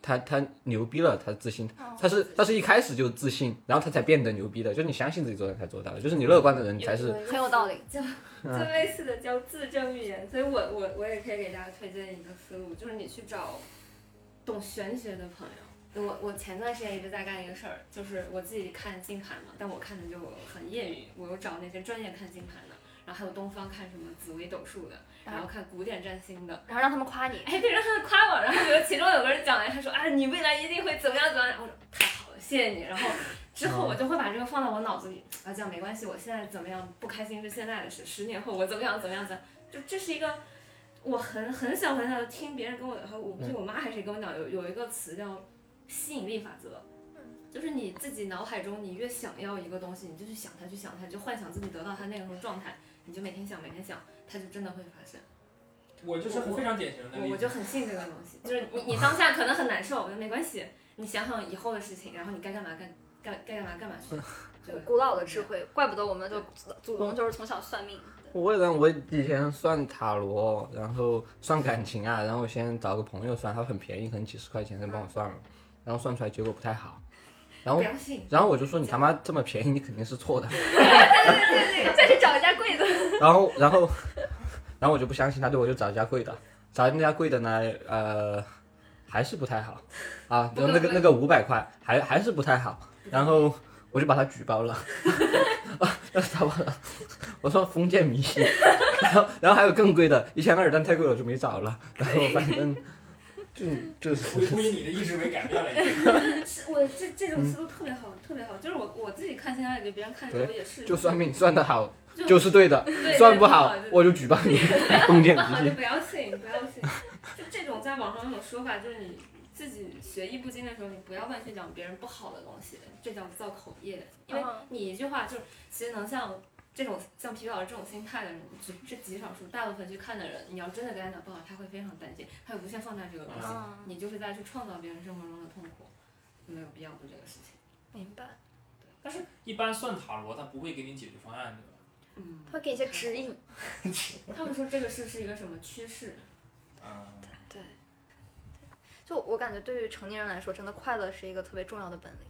他他牛逼了，他自信，他是他是一开始就自信，然后他才变得牛逼的，就是你相信自己做到才做到的，就是你乐观的人才是。很有道理。叫就类似的叫自证预言，所以我我我也可以给大家推荐一个思路，就是你去找懂玄学的朋友。我我前段时间一直在干一个事儿，就是我自己看金盘嘛，但我看的就很业余，我又找那些专业看金盘的，然后还有东方看什么紫微斗数的，然后看古典占星的，然后让他们夸你。哎，对，让他们夸我，然后有其中有个人讲了，他说啊，你未来一定会怎么样怎么样，我说太好了，谢谢你。然后之后我就会把这个放到我脑子里，啊，这样没关系，我现在怎么样不开心是现在的事，十年后我怎么样怎么样怎么样，就这是一个我很很小很小的听别人跟我，和我我妈还是谁跟我讲，有有一个词叫吸引力法则。就是你自己脑海中，你越想要一个东西，你就去想它，去想它，就幻想自己得到它那个时候状态，你就每天想，每天想，它就真的会发生。我就是很非常典型的例子。我我就很信这个东西，就是你你当下可能很难受，那没关系，你想想以后的事情，然后你该干嘛干干该干嘛干嘛去。*laughs* 对古老的智慧，怪不得我们就祖宗就是从小算命。我也让我以前算塔罗，然后算感情啊，然后我先找个朋友算，他很便宜，可能几十块钱就帮我算了，然后算出来结果不太好，然后。然后我就说你他妈这么便宜，你肯定是错的，*laughs* 再去找一家贵的。然后然后然后我就不相信他，对我就找一家贵的，找那家贵的呢，呃，还是不太好，啊，然后那个那个五百块还还是不太好，然后我就把他举报了，*laughs* 啊，他把了，我说封建迷信，*laughs* 然后然后还有更贵的，一千二，但太贵了我就没找了，然后反正就就是估估计你的意识被改变了 *laughs* 我这这种思路特别好，特别好。就是我我自己看现在给别人看的时候也是，就算命算得好就就是对的，算不好我就举报你 *laughs* 封建迷信。不好就不要信，不要信。就这种在网上有种说法，就是你自己学艺不精的时候，你不要乱去讲别人不好的东西，这叫造口业。因为嗯你一句话就是，其实能像这种像皮皮老师这种心态的人，只是极少数，大部分去看的人，你要真的跟他讲不好，他会非常担心，他会无限放大这个东西，嗯，你就是在去创造别人生活中的痛苦，没有必要做这个事情。明白。但是，一般算塔罗他不会给你解决方案，对吧？嗯，他会给你一些指引。他们说这个事是一个什么趋势？嗯，对，就我感觉对于成年人来说，真的快乐是一个特别重要的本领。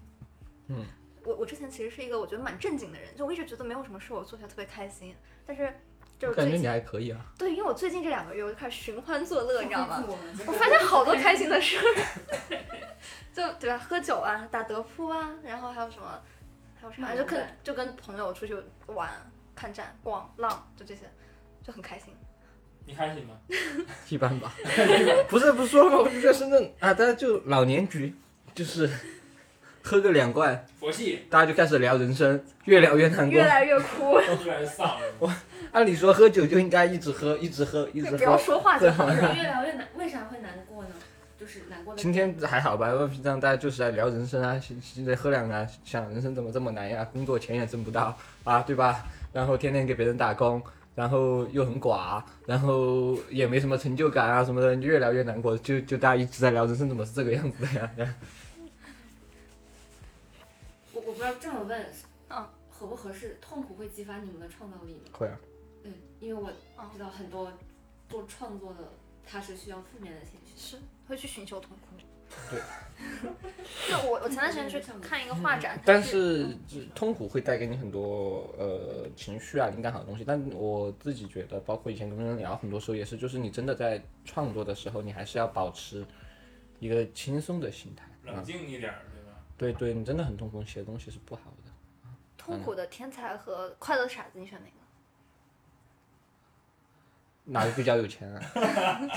嗯，我我之前其实是一个我觉得蛮正经的人，就我一直觉得没有什么事我做起来特别开心，但是就是感觉你最近还可以啊。对，因为我最近这两个月我就开始寻欢作乐，你知道吗？我我发现好多开心的事儿，*laughs* 就对吧？喝酒啊，打德扑啊，然后还有什么，还有什么？就跟就跟朋友出去玩、看展、逛、浪，就这些，就很开心。你开心吗？*laughs* 一般吧，*laughs* 不是不是说了吗？我就在深圳啊，大家就老年局，就是喝个两罐，佛系，大家就开始聊人生，越聊越难过越。来越哭，越来越丧了。按理说喝酒就应该一直喝，一直喝，一直喝不要喝。说话就好。*laughs* 越聊越难，为啥会难过呢？就是难过的。今天还好吧？因为平常大家就是在聊人生啊，现现在喝两啊，想人生怎么这么难呀？工作钱也挣不到啊，对吧？然后天天给别人打工，然后又很寡，然后也没什么成就感啊什么的，越聊越难过。就就大家一直在聊人生怎么是这个样子的呀？*laughs* 不知道这么问，嗯，合不合适？痛苦会激发你们的创造力吗？会啊，嗯，因为我嗯知道很多做创作的，他是需要负面的情绪。是会去寻求痛苦。对。*laughs* 就我我前段时间去看一个画展，但是这痛苦会带给你很多呃情绪啊、灵感好的东西。但我自己觉得，包括以前跟人聊，很多时候也是，就是你真的在创作的时候，你还是要保持一个轻松的心态。冷啊，静一点儿，对？对对，你真的很痛苦，写的东西是不好的。痛苦的天才和快乐的傻子，你选哪个？哪个比较有钱啊？*laughs*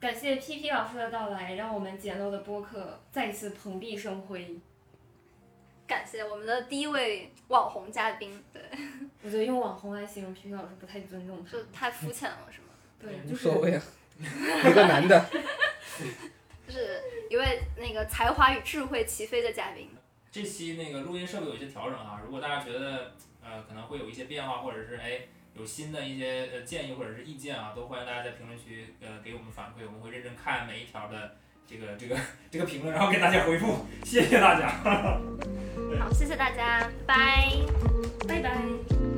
感谢 P P 老师的到来，让我们简陋的播客再次蓬荜生辉。感谢我们的第一位网红嘉宾，对，*laughs* 我觉得用网红来形容 P P 老师不太尊重他就。太肤浅了，是吗？对，无所谓啊，*laughs* 一个男的。就是一位那个才华与智慧齐飞的嘉宾。这期那个录音设备有一些调整啊，如果大家觉得呃可能会有一些变化，或者是哎有新的一些呃建议或者是意见啊，都欢迎大家在评论区呃给我们反馈，我们会认真看每一条的这个这个 *laughs* 这个评论，然后给大家回复，谢谢大家。好，谢谢大家，拜拜。拜拜。